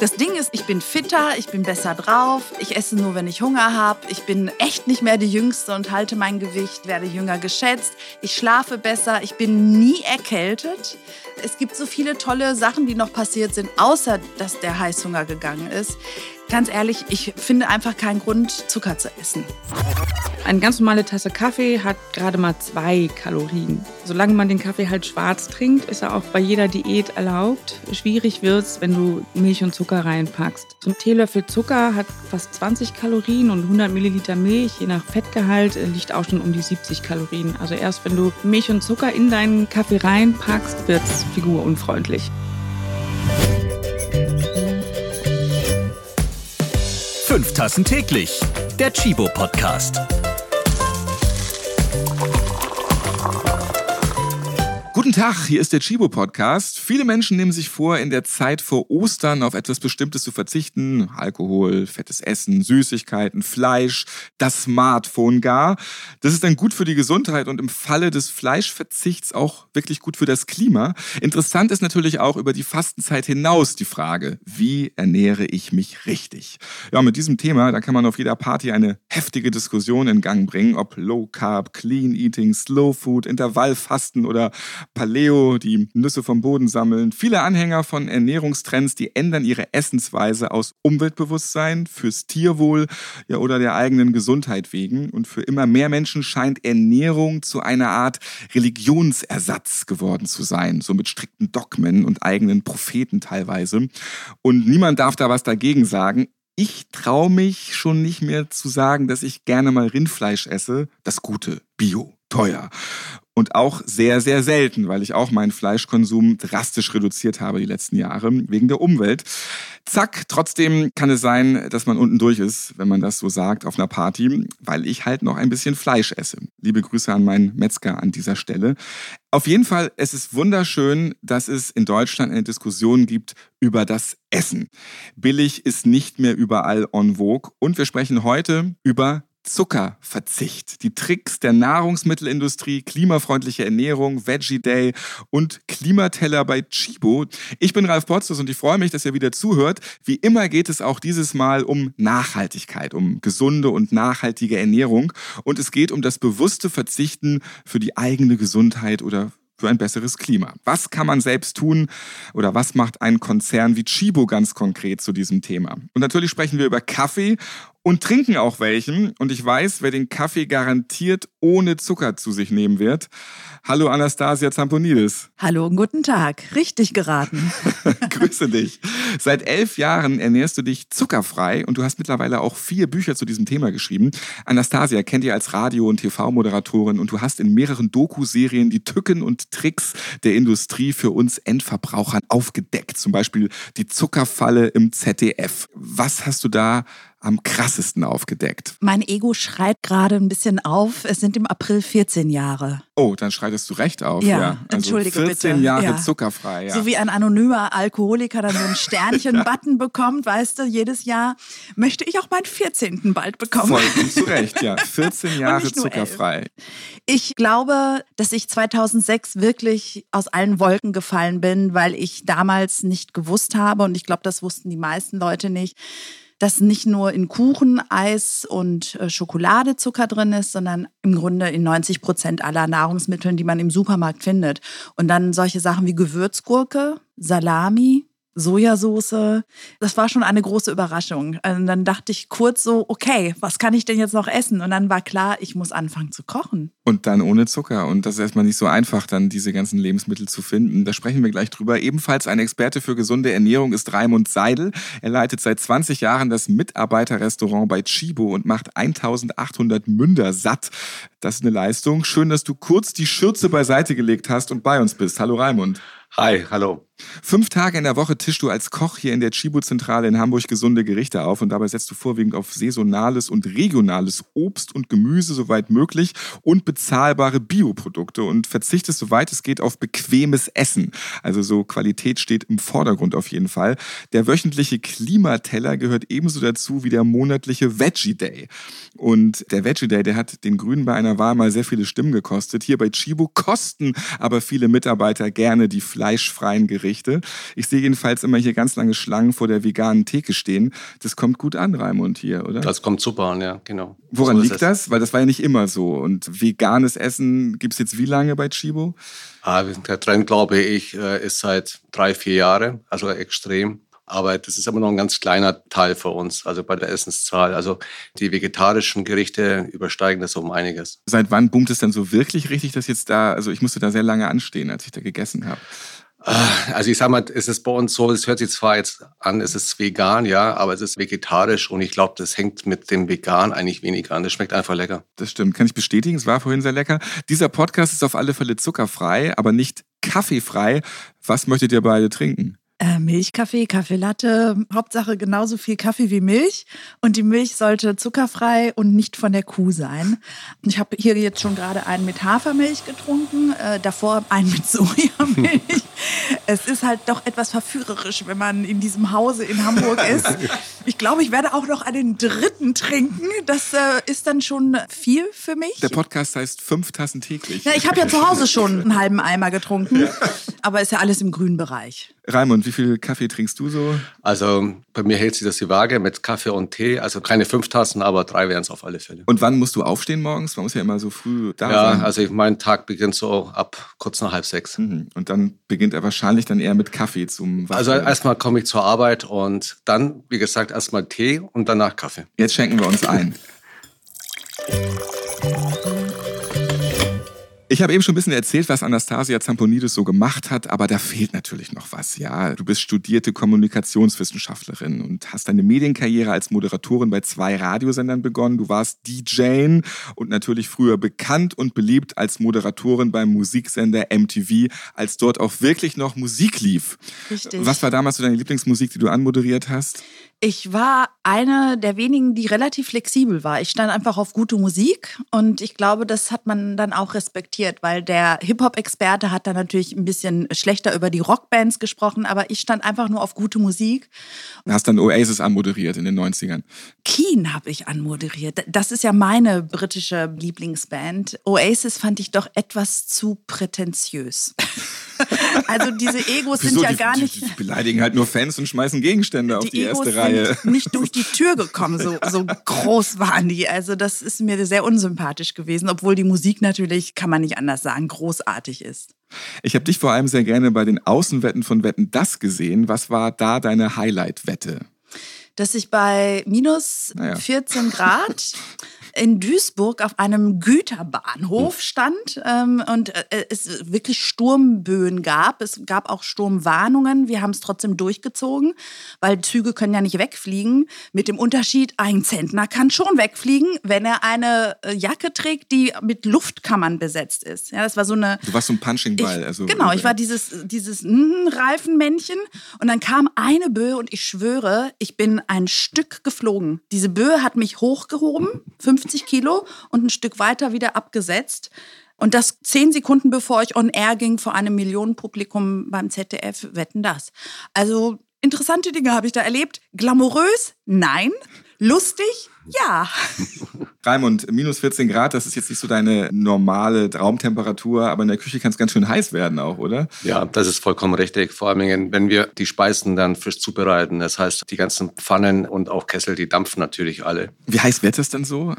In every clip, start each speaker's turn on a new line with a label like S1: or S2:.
S1: Das Ding ist, ich bin fitter, ich bin besser drauf, ich esse nur, wenn ich Hunger habe, ich bin echt nicht mehr die Jüngste und halte mein Gewicht, werde jünger geschätzt, ich schlafe besser, ich bin nie erkältet. Es gibt so viele tolle Sachen, die noch passiert sind, außer dass der Heißhunger gegangen ist. Ganz ehrlich, ich finde einfach keinen Grund, Zucker zu essen.
S2: Eine ganz normale Tasse Kaffee hat gerade mal zwei Kalorien. Solange man den Kaffee halt schwarz trinkt, ist er auch bei jeder Diät erlaubt. Schwierig wird es, wenn du Milch und Zucker reinpackst. So ein Teelöffel Zucker hat fast 20 Kalorien und 100 Milliliter Milch, je nach Fettgehalt, liegt auch schon um die 70 Kalorien. Also erst wenn du Milch und Zucker in deinen Kaffee reinpackst, wird es figurunfreundlich.
S3: Fünf Tassen täglich. Der Chibo Podcast. Guten Tag, hier ist der Chibo Podcast. Viele Menschen nehmen sich vor, in der Zeit vor Ostern auf etwas Bestimmtes zu verzichten. Alkohol, fettes Essen, Süßigkeiten, Fleisch, das Smartphone gar. Das ist dann gut für die Gesundheit und im Falle des Fleischverzichts auch wirklich gut für das Klima. Interessant ist natürlich auch über die Fastenzeit hinaus die Frage, wie ernähre ich mich richtig? Ja, mit diesem Thema, da kann man auf jeder Party eine heftige Diskussion in Gang bringen, ob Low Carb, Clean Eating, Slow Food, Intervallfasten oder Paleo, die Nüsse vom Boden sammeln. Viele Anhänger von Ernährungstrends, die ändern ihre Essensweise aus Umweltbewusstsein fürs Tierwohl ja, oder der eigenen Gesundheit wegen. Und für immer mehr Menschen scheint Ernährung zu einer Art Religionsersatz geworden zu sein, so mit strikten Dogmen und eigenen Propheten teilweise. Und niemand darf da was dagegen sagen. Ich traue mich schon nicht mehr zu sagen, dass ich gerne mal Rindfleisch esse. Das Gute, Bio, teuer und auch sehr, sehr selten, weil ich auch meinen Fleischkonsum drastisch reduziert habe die letzten Jahre wegen der Umwelt. Zack, trotzdem kann es sein, dass man unten durch ist, wenn man das so sagt, auf einer Party, weil ich halt noch ein bisschen Fleisch esse. Liebe Grüße an meinen Metzger an dieser Stelle. Auf jeden Fall, es ist wunderschön, dass es in Deutschland eine Diskussion gibt über das Essen. Billig ist nicht mehr überall en vogue und wir sprechen heute über Zuckerverzicht, die Tricks der Nahrungsmittelindustrie, klimafreundliche Ernährung, Veggie Day und Klimateller bei Chibo. Ich bin Ralf Potzus und ich freue mich, dass ihr wieder zuhört. Wie immer geht es auch dieses Mal um Nachhaltigkeit, um gesunde und nachhaltige Ernährung und es geht um das bewusste Verzichten für die eigene Gesundheit oder für ein besseres Klima. Was kann man selbst tun oder was macht ein Konzern wie Chibo ganz konkret zu diesem Thema? Und natürlich sprechen wir über Kaffee und trinken auch welchen. Und ich weiß, wer den Kaffee garantiert ohne Zucker zu sich nehmen wird. Hallo Anastasia Zamponidis.
S1: Hallo guten Tag. Richtig geraten.
S3: Grüße dich. Seit elf Jahren ernährst du dich zuckerfrei und du hast mittlerweile auch vier Bücher zu diesem Thema geschrieben. Anastasia kennt ihr als Radio- und TV-Moderatorin und du hast in mehreren Doku-Serien die Tücken und Tricks der Industrie für uns Endverbrauchern aufgedeckt. Zum Beispiel die Zuckerfalle im ZDF. Was hast du da am krassesten aufgedeckt?
S1: Mein Ego schreit gerade ein bisschen auf. Es sind im April 14 Jahre.
S3: Oh, dann schreitest du recht auf.
S1: Ja, ja. Also entschuldige
S3: 14
S1: bitte.
S3: Jahre
S1: ja.
S3: zuckerfrei. Ja.
S1: So wie ein anonymer Alkoholiker dann so ein Sternchen-Button bekommt, weißt du, jedes Jahr möchte ich auch meinen 14. bald bekommen.
S3: Vollkommen zu Recht, ja. 14 Jahre zuckerfrei. 11.
S1: Ich glaube, dass ich 2006 wirklich aus allen Wolken gefallen bin, weil ich damals nicht gewusst habe und ich glaube, das wussten die meisten Leute nicht, dass nicht nur in Kuchen, Eis und äh, Schokolade Zucker drin ist, sondern im Grunde in 90 Prozent aller Nahrungsmitteln, die man im Supermarkt findet. Und dann solche Sachen wie Gewürzgurke, Salami, Sojasauce. Das war schon eine große Überraschung. Und dann dachte ich kurz so, okay, was kann ich denn jetzt noch essen? Und dann war klar, ich muss anfangen zu kochen.
S3: Und dann ohne Zucker. Und das ist erstmal nicht so einfach, dann diese ganzen Lebensmittel zu finden. Da sprechen wir gleich drüber. Ebenfalls ein Experte für gesunde Ernährung ist Raimund Seidel. Er leitet seit 20 Jahren das Mitarbeiterrestaurant bei Chibo und macht 1800 Münder satt. Das ist eine Leistung. Schön, dass du kurz die Schürze beiseite gelegt hast und bei uns bist. Hallo Raimund.
S4: Hi, hallo.
S3: Fünf Tage in der Woche tischst du als Koch hier in der Chibo-Zentrale in Hamburg gesunde Gerichte auf und dabei setzt du vorwiegend auf saisonales und regionales Obst und Gemüse soweit möglich und bezahlbare Bioprodukte und verzichtest soweit es geht auf bequemes Essen. Also so Qualität steht im Vordergrund auf jeden Fall. Der wöchentliche Klimateller gehört ebenso dazu wie der monatliche Veggie Day. Und der Veggie Day, der hat den Grünen bei einer Wahl mal sehr viele Stimmen gekostet. Hier bei Chibo kosten aber viele Mitarbeiter gerne die fleischfreien Gerichte Gerichte. Ich sehe jedenfalls immer hier ganz lange Schlangen vor der veganen Theke stehen. Das kommt gut an, Raimund, hier, oder?
S4: Das kommt super an, ja, genau.
S3: Woran so liegt das? Weil das war ja nicht immer so. Und veganes Essen gibt es jetzt wie lange bei Chibo?
S4: Ah, der Trend, glaube ich, äh, ist seit drei, vier Jahren, also extrem. Aber das ist immer noch ein ganz kleiner Teil für uns, also bei der Essenszahl. Also die vegetarischen Gerichte übersteigen das um einiges.
S3: Seit wann boomt es denn so wirklich richtig, dass jetzt da, also ich musste da sehr lange anstehen, als ich da gegessen habe.
S4: Ah, also ich sag mal, es ist bei uns so, es hört sich zwar jetzt an, es ist vegan, ja, aber es ist vegetarisch und ich glaube, das hängt mit dem Vegan eigentlich weniger an. Das schmeckt einfach lecker.
S3: Das stimmt, kann ich bestätigen, es war vorhin sehr lecker. Dieser Podcast ist auf alle Fälle zuckerfrei, aber nicht kaffeefrei. Was möchtet ihr beide trinken?
S1: Äh, Milchkaffee, Kaffeelatte, Hauptsache genauso viel Kaffee wie Milch. Und die Milch sollte zuckerfrei und nicht von der Kuh sein. Ich habe hier jetzt schon gerade einen mit Hafermilch getrunken, äh, davor einen mit Sojamilch. Es ist halt doch etwas verführerisch, wenn man in diesem Hause in Hamburg ist. Ich glaube, ich werde auch noch einen dritten trinken. Das äh, ist dann schon viel für mich.
S3: Der Podcast heißt fünf Tassen täglich.
S1: Ja, ich habe ja zu Hause schon einen halben Eimer getrunken, aber ist ja alles im grünen Bereich.
S3: Raimund, wie viel Kaffee trinkst du so?
S4: Also bei mir hält sich das die Waage mit Kaffee und Tee. Also keine fünf Tassen, aber drei wären es auf alle Fälle.
S3: Und wann musst du aufstehen morgens? Man muss ja immer so früh da
S4: ja,
S3: sein.
S4: Ja, also mein Tag beginnt so ab kurz nach halb sechs.
S3: Mhm. Und dann beginnt er wahrscheinlich dann eher mit Kaffee zum
S4: Waschen. Also erstmal komme ich zur Arbeit und dann, wie gesagt, erstmal Tee und danach Kaffee.
S3: Jetzt schenken wir uns ein. Ich habe eben schon ein bisschen erzählt, was Anastasia Zamponidis so gemacht hat, aber da fehlt natürlich noch was. Ja, du bist studierte Kommunikationswissenschaftlerin und hast deine Medienkarriere als Moderatorin bei zwei Radiosendern begonnen. Du warst DJ und natürlich früher bekannt und beliebt als Moderatorin beim Musiksender MTV, als dort auch wirklich noch Musik lief.
S1: Richtig.
S3: Was war damals so deine Lieblingsmusik, die du anmoderiert hast?
S1: Ich war eine der wenigen, die relativ flexibel war. Ich stand einfach auf gute Musik und ich glaube, das hat man dann auch respektiert, weil der Hip-Hop-Experte hat dann natürlich ein bisschen schlechter über die Rockbands gesprochen, aber ich stand einfach nur auf gute Musik.
S3: Du hast dann Oasis anmoderiert in den 90ern.
S1: Keen habe ich anmoderiert. Das ist ja meine britische Lieblingsband. Oasis fand ich doch etwas zu prätentiös. also diese Egos sind ja
S3: die,
S1: gar nicht.
S3: Die, die beleidigen halt nur Fans und schmeißen Gegenstände auf die
S1: Egos
S3: erste Reihe.
S1: Sind nicht durch die Tür gekommen, so, so groß waren die. Also das ist mir sehr unsympathisch gewesen, obwohl die Musik natürlich, kann man nicht anders sagen, großartig ist.
S3: Ich habe dich vor allem sehr gerne bei den Außenwetten von Wetten das gesehen. Was war da deine Highlight-Wette?
S1: Dass ich bei minus naja. 14 Grad in Duisburg auf einem Güterbahnhof stand ähm, und äh, es wirklich Sturmböen gab. Es gab auch Sturmwarnungen. Wir haben es trotzdem durchgezogen, weil Züge können ja nicht wegfliegen. Mit dem Unterschied, ein Zentner kann schon wegfliegen, wenn er eine äh, Jacke trägt, die mit Luftkammern besetzt ist. Ja, das war so eine.
S3: Du warst so ein Punching-Ball. Also,
S1: genau, ich war dieses, dieses mm, Reifenmännchen und dann kam eine Böe und ich schwöre, ich bin ein Stück geflogen. Diese Böe hat mich hochgehoben, 50 Kilo und ein Stück weiter wieder abgesetzt. Und das zehn Sekunden bevor ich on air ging vor einem Millionenpublikum beim ZDF, wetten das. Also interessante Dinge habe ich da erlebt. Glamourös? Nein. Lustig? Ja.
S3: Raimund, minus 14 Grad, das ist jetzt nicht so deine normale Raumtemperatur, aber in der Küche kann es ganz schön heiß werden auch, oder?
S4: Ja, das ist vollkommen richtig. Vor allem, wenn wir die Speisen dann frisch zubereiten. Das heißt, die ganzen Pfannen und auch Kessel, die dampfen natürlich alle.
S3: Wie heiß wird es denn so?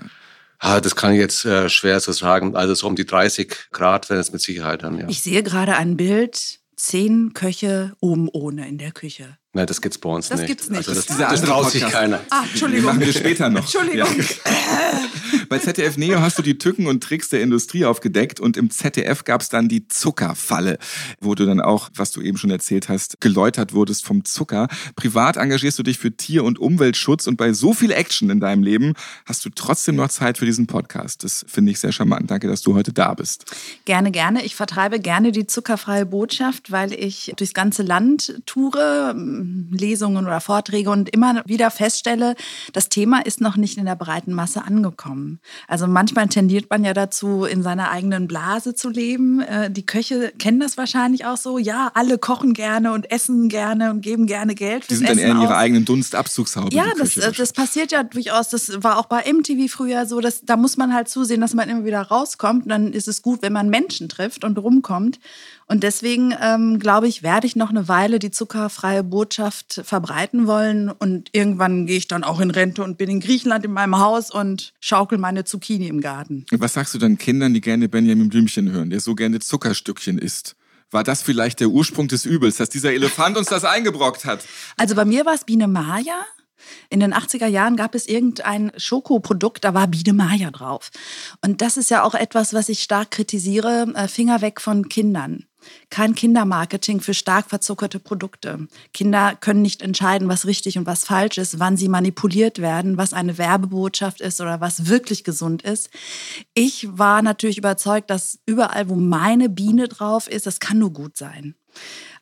S4: Ah, das kann ich jetzt äh, schwer zu sagen. Also so um die 30 Grad wäre es mit Sicherheit dann, ja.
S1: Ich sehe gerade ein Bild, zehn Köche oben ohne in der Küche.
S4: Nein, das gibt's bei uns
S1: das
S4: nicht.
S1: Gibt's nicht.
S4: Also das, das, das traut sich keiner.
S1: Ah, Entschuldigung.
S3: Das machen wir später noch.
S1: Entschuldigung. Ja.
S3: Bei ZDF Neo hast du die Tücken und Tricks der Industrie aufgedeckt und im ZDF gab's dann die Zuckerfalle, wo du dann auch, was du eben schon erzählt hast, geläutert wurdest vom Zucker. Privat engagierst du dich für Tier- und Umweltschutz und bei so viel Action in deinem Leben hast du trotzdem noch Zeit für diesen Podcast. Das finde ich sehr charmant. Danke, dass du heute da bist.
S1: Gerne, gerne. Ich vertreibe gerne die zuckerfreie Botschaft, weil ich durchs ganze Land toure Lesungen oder Vorträge und immer wieder feststelle, das Thema ist noch nicht in der breiten Masse angekommen. Also manchmal tendiert man ja dazu, in seiner eigenen Blase zu leben. Äh, die Köche kennen das wahrscheinlich auch so. Ja, alle kochen gerne und essen gerne und geben gerne Geld.
S3: Die sind dann eher in ihrer eigenen Dunstabzugshaube.
S1: Ja, das, äh, das passiert ja durchaus. Das war auch bei MTV früher so. Dass, da muss man halt zusehen, dass man immer wieder rauskommt. Und dann ist es gut, wenn man Menschen trifft und rumkommt. Und deswegen ähm, glaube ich, werde ich noch eine Weile die zuckerfreie Botschaft verbreiten wollen. Und irgendwann gehe ich dann auch in Rente und bin in Griechenland in meinem Haus und schaukel meine Zucchini im Garten.
S3: Was sagst du dann Kindern, die gerne Benjamin Blümchen hören, der so gerne Zuckerstückchen isst? War das vielleicht der Ursprung des Übels, dass dieser Elefant uns das eingebrockt hat?
S1: Also bei mir war es Biene Maya. In den 80er Jahren gab es irgendein Schokoprodukt, da war Biene Maya drauf. Und das ist ja auch etwas, was ich stark kritisiere, äh, Finger weg von Kindern. Kein Kindermarketing für stark verzuckerte Produkte. Kinder können nicht entscheiden, was richtig und was falsch ist, wann sie manipuliert werden, was eine Werbebotschaft ist oder was wirklich gesund ist. Ich war natürlich überzeugt, dass überall, wo meine Biene drauf ist, das kann nur gut sein.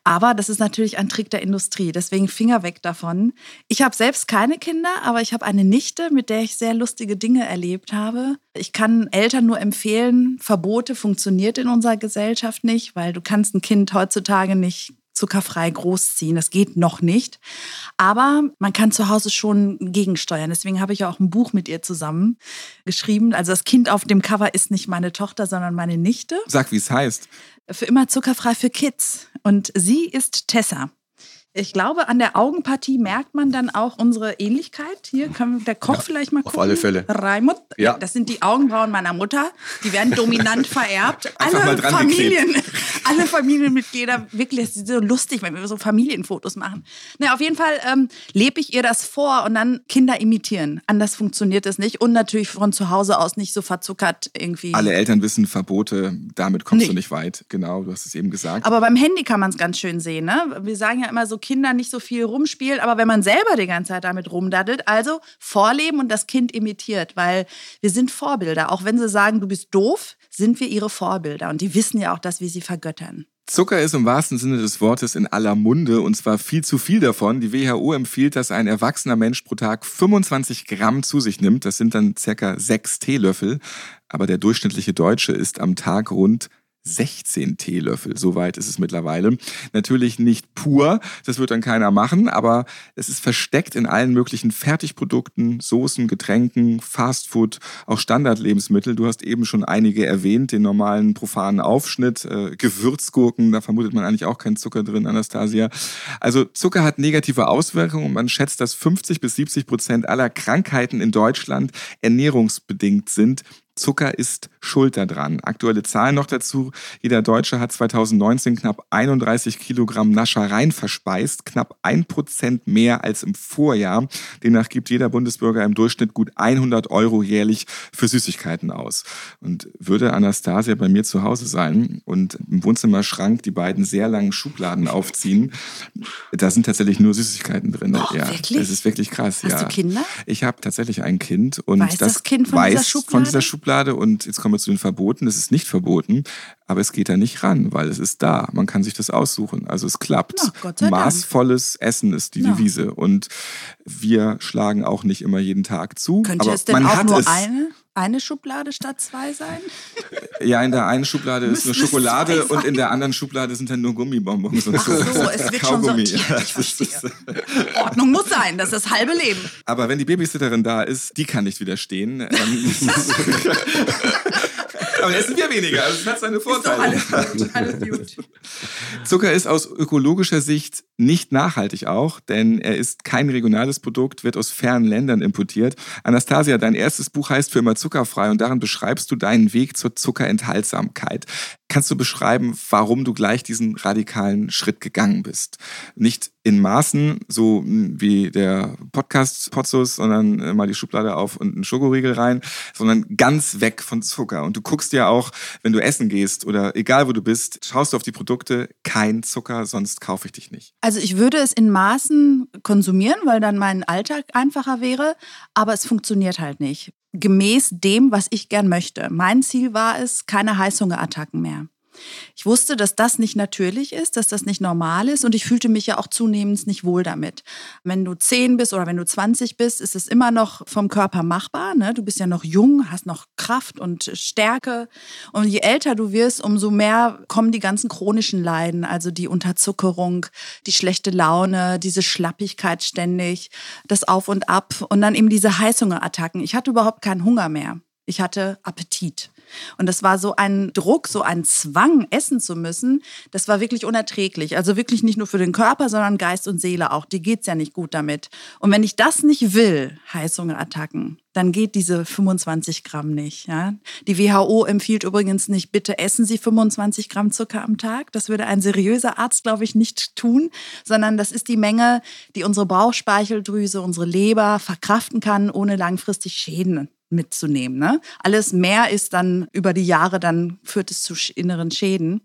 S1: Aber das ist natürlich ein Trick der Industrie. Deswegen Finger weg davon. Ich habe selbst keine Kinder, aber ich habe eine Nichte, mit der ich sehr lustige Dinge erlebt habe. Ich kann Eltern nur empfehlen, Verbote funktioniert in unserer Gesellschaft nicht, weil du kannst ein Kind heutzutage nicht zuckerfrei großziehen. Das geht noch nicht. Aber man kann zu Hause schon gegensteuern. Deswegen habe ich auch ein Buch mit ihr zusammen geschrieben. Also das Kind auf dem Cover ist nicht meine Tochter, sondern meine Nichte.
S3: Sag, wie es heißt.
S1: Für immer zuckerfrei für Kids. Und sie ist Tessa. Ich glaube, an der Augenpartie merkt man dann auch unsere Ähnlichkeit. Hier können der Koch ja, vielleicht mal gucken.
S4: Auf alle Fälle.
S1: Raimund. Ja. Das sind die Augenbrauen meiner Mutter. Die werden dominant vererbt. alle Familien, alle Familienmitglieder, wirklich, das ist so lustig, wenn wir so Familienfotos machen. Na, auf jeden Fall ähm, lebe ich ihr das vor und dann Kinder imitieren. Anders funktioniert es nicht. Und natürlich von zu Hause aus nicht so verzuckert irgendwie.
S3: Alle Eltern wissen Verbote, damit kommst nee. du nicht weit. Genau, du hast es eben gesagt.
S1: Aber beim Handy kann man es ganz schön sehen. Ne? Wir sagen ja immer so, Kinder nicht so viel rumspielen, aber wenn man selber die ganze Zeit damit rumdaddelt, also vorleben und das Kind imitiert, weil wir sind Vorbilder. Auch wenn sie sagen, du bist doof, sind wir ihre Vorbilder und die wissen ja auch, dass wir sie vergöttern.
S3: Zucker ist im wahrsten Sinne des Wortes in aller Munde und zwar viel zu viel davon. Die WHO empfiehlt, dass ein erwachsener Mensch pro Tag 25 Gramm zu sich nimmt. Das sind dann circa sechs Teelöffel. Aber der durchschnittliche Deutsche isst am Tag rund 16 Teelöffel, soweit ist es mittlerweile. Natürlich nicht pur, das wird dann keiner machen, aber es ist versteckt in allen möglichen Fertigprodukten, Soßen, Getränken, Fastfood, auch Standardlebensmittel. Du hast eben schon einige erwähnt, den normalen profanen Aufschnitt, äh, Gewürzgurken, da vermutet man eigentlich auch keinen Zucker drin, Anastasia. Also Zucker hat negative Auswirkungen und man schätzt, dass 50 bis 70 Prozent aller Krankheiten in Deutschland ernährungsbedingt sind. Zucker ist schuld daran. Aktuelle Zahlen noch dazu. Jeder Deutsche hat 2019 knapp 31 Kilogramm Naschereien verspeist, knapp ein Prozent mehr als im Vorjahr. Demnach gibt jeder Bundesbürger im Durchschnitt gut 100 Euro jährlich für Süßigkeiten aus. Und würde Anastasia bei mir zu Hause sein und im Wohnzimmerschrank die beiden sehr langen Schubladen aufziehen, da sind tatsächlich nur Süßigkeiten drin.
S1: Oh,
S3: ja,
S1: wirklich?
S3: Das ist wirklich krass.
S1: Hast
S3: ja.
S1: du Kinder?
S3: Ich habe tatsächlich ein Kind und
S1: weiß
S3: das,
S1: das Kind von
S3: weiß
S1: dieser Schublade?
S3: von dieser Schublade Schublade und jetzt kommen wir zu den Verboten. Es ist nicht verboten, aber es geht da nicht ran, weil es ist da. Man kann sich das aussuchen. Also es klappt.
S1: Na,
S3: Maßvolles. Essen ist die
S1: Na.
S3: Devise. Und wir schlagen auch nicht immer jeden Tag zu.
S1: Könnte
S3: aber
S1: es denn
S3: man
S1: auch
S3: hat
S1: nur
S3: es.
S1: eine, eine Schublade statt zwei sein?
S3: Ja, in der einen Schublade ist nur Schokolade und in der anderen Schublade sind dann nur Gummibonbons und
S1: Ach so, es wird schon
S3: Kaugummi.
S1: sortiert.
S3: Ja.
S1: Ordnung muss sein, das ist das halbe Leben.
S3: Aber wenn die Babysitterin da ist, die kann nicht widerstehen. Aber essen wir weniger. Also es hat seine
S1: Ist
S3: Vorteile.
S1: alles gut, alles gut.
S3: Zucker ist aus ökologischer Sicht nicht nachhaltig auch, denn er ist kein regionales Produkt, wird aus fernen Ländern importiert. Anastasia, dein erstes Buch heißt für immer zuckerfrei und darin beschreibst du deinen Weg zur Zuckerenthaltsamkeit. Kannst du beschreiben, warum du gleich diesen radikalen Schritt gegangen bist? Nicht in Maßen, so mh, wie der Podcast Potzus, sondern äh, mal die Schublade auf und einen Schokoriegel rein, sondern ganz weg von Zucker. Und du guckst ja auch, wenn du essen gehst oder egal wo du bist, schaust du auf die Produkte, kein Zucker, sonst kaufe ich dich nicht.
S1: Also ich würde es in Maßen konsumieren, weil dann mein Alltag einfacher wäre, aber es funktioniert halt nicht. Gemäß dem, was ich gern möchte. Mein Ziel war es, keine Heißhungerattacken mehr. Ich wusste, dass das nicht natürlich ist, dass das nicht normal ist und ich fühlte mich ja auch zunehmend nicht wohl damit. Wenn du 10 bist oder wenn du 20 bist, ist es immer noch vom Körper machbar. Ne? Du bist ja noch jung, hast noch Kraft und Stärke. Und je älter du wirst, umso mehr kommen die ganzen chronischen Leiden, also die Unterzuckerung, die schlechte Laune, diese Schlappigkeit ständig, das Auf und Ab und dann eben diese Heißhungerattacken. Ich hatte überhaupt keinen Hunger mehr. Ich hatte Appetit. Und das war so ein Druck, so ein Zwang, essen zu müssen. Das war wirklich unerträglich. Also wirklich nicht nur für den Körper, sondern Geist und Seele auch. Die geht's ja nicht gut damit. Und wenn ich das nicht will, Heißhungerattacken, dann geht diese 25 Gramm nicht. Ja? Die WHO empfiehlt übrigens nicht, bitte essen Sie 25 Gramm Zucker am Tag. Das würde ein seriöser Arzt, glaube ich, nicht tun, sondern das ist die Menge, die unsere Bauchspeicheldrüse, unsere Leber verkraften kann, ohne langfristig Schäden mitzunehmen. Ne? Alles mehr ist dann über die Jahre, dann führt es zu inneren Schäden.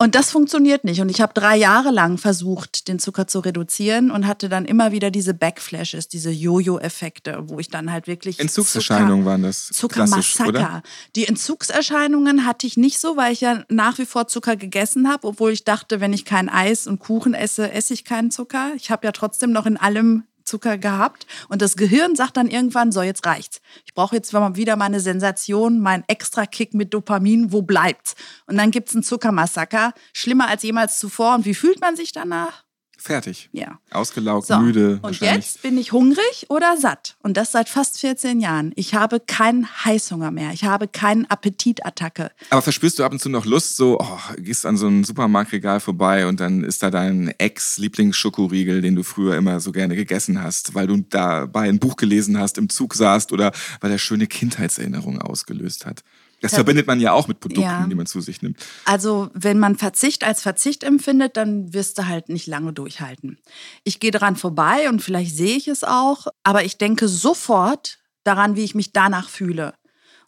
S1: Und das funktioniert nicht. Und ich habe drei Jahre lang versucht, den Zucker zu reduzieren und hatte dann immer wieder diese Backflashes, diese Jojo-Effekte, wo ich dann halt wirklich.
S3: Entzugserscheinungen
S1: Zucker,
S3: waren das.
S1: Zuckermassaker. Die Entzugserscheinungen hatte ich nicht so, weil ich ja nach wie vor Zucker gegessen habe, obwohl ich dachte, wenn ich kein Eis und Kuchen esse, esse ich keinen Zucker. Ich habe ja trotzdem noch in allem Zucker gehabt und das Gehirn sagt dann irgendwann, so jetzt reicht's. Ich brauche jetzt wieder meine Sensation, meinen Extra-Kick mit Dopamin, wo bleibt's? Und dann gibt's einen Zuckermassaker, schlimmer als jemals zuvor. Und wie fühlt man sich danach?
S3: Fertig.
S1: Ja.
S3: Ausgelaugt, so. müde.
S1: Und jetzt bin ich hungrig oder satt. Und das seit fast 14 Jahren. Ich habe keinen Heißhunger mehr. Ich habe keine Appetitattacke.
S3: Aber verspürst du ab und zu noch Lust, so, oh, gehst an so ein Supermarktregal vorbei und dann ist da dein Ex-Lieblingsschokoriegel, den du früher immer so gerne gegessen hast, weil du dabei ein Buch gelesen hast, im Zug saßt oder weil er schöne Kindheitserinnerungen ausgelöst hat? Das verbindet man ja auch mit Produkten, ja. die man zu sich nimmt.
S1: Also wenn man Verzicht als Verzicht empfindet, dann wirst du halt nicht lange durchhalten. Ich gehe daran vorbei und vielleicht sehe ich es auch, aber ich denke sofort daran, wie ich mich danach fühle.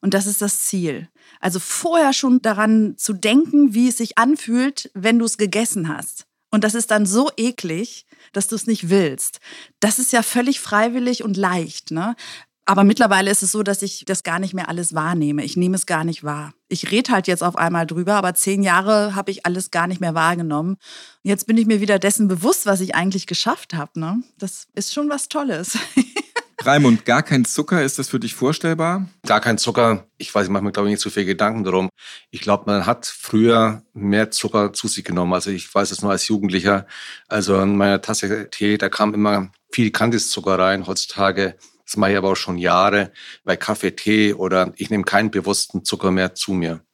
S1: Und das ist das Ziel. Also vorher schon daran zu denken, wie es sich anfühlt, wenn du es gegessen hast. Und das ist dann so eklig, dass du es nicht willst. Das ist ja völlig freiwillig und leicht. Ne? Aber mittlerweile ist es so, dass ich das gar nicht mehr alles wahrnehme. Ich nehme es gar nicht wahr. Ich rede halt jetzt auf einmal drüber, aber zehn Jahre habe ich alles gar nicht mehr wahrgenommen. Und jetzt bin ich mir wieder dessen bewusst, was ich eigentlich geschafft habe. Ne? Das ist schon was Tolles.
S3: Raimund, gar kein Zucker, ist das für dich vorstellbar?
S4: Gar kein Zucker. Ich weiß, ich mache mir, glaube ich, nicht so viel Gedanken darum. Ich glaube, man hat früher mehr Zucker zu sich genommen. Also ich weiß es nur als Jugendlicher. Also in meiner Tasse Tee, da kam immer viel Kandiszucker rein. Heutzutage das mache ich aber auch schon Jahre bei Kaffee, Tee oder ich nehme keinen bewussten Zucker mehr zu mir.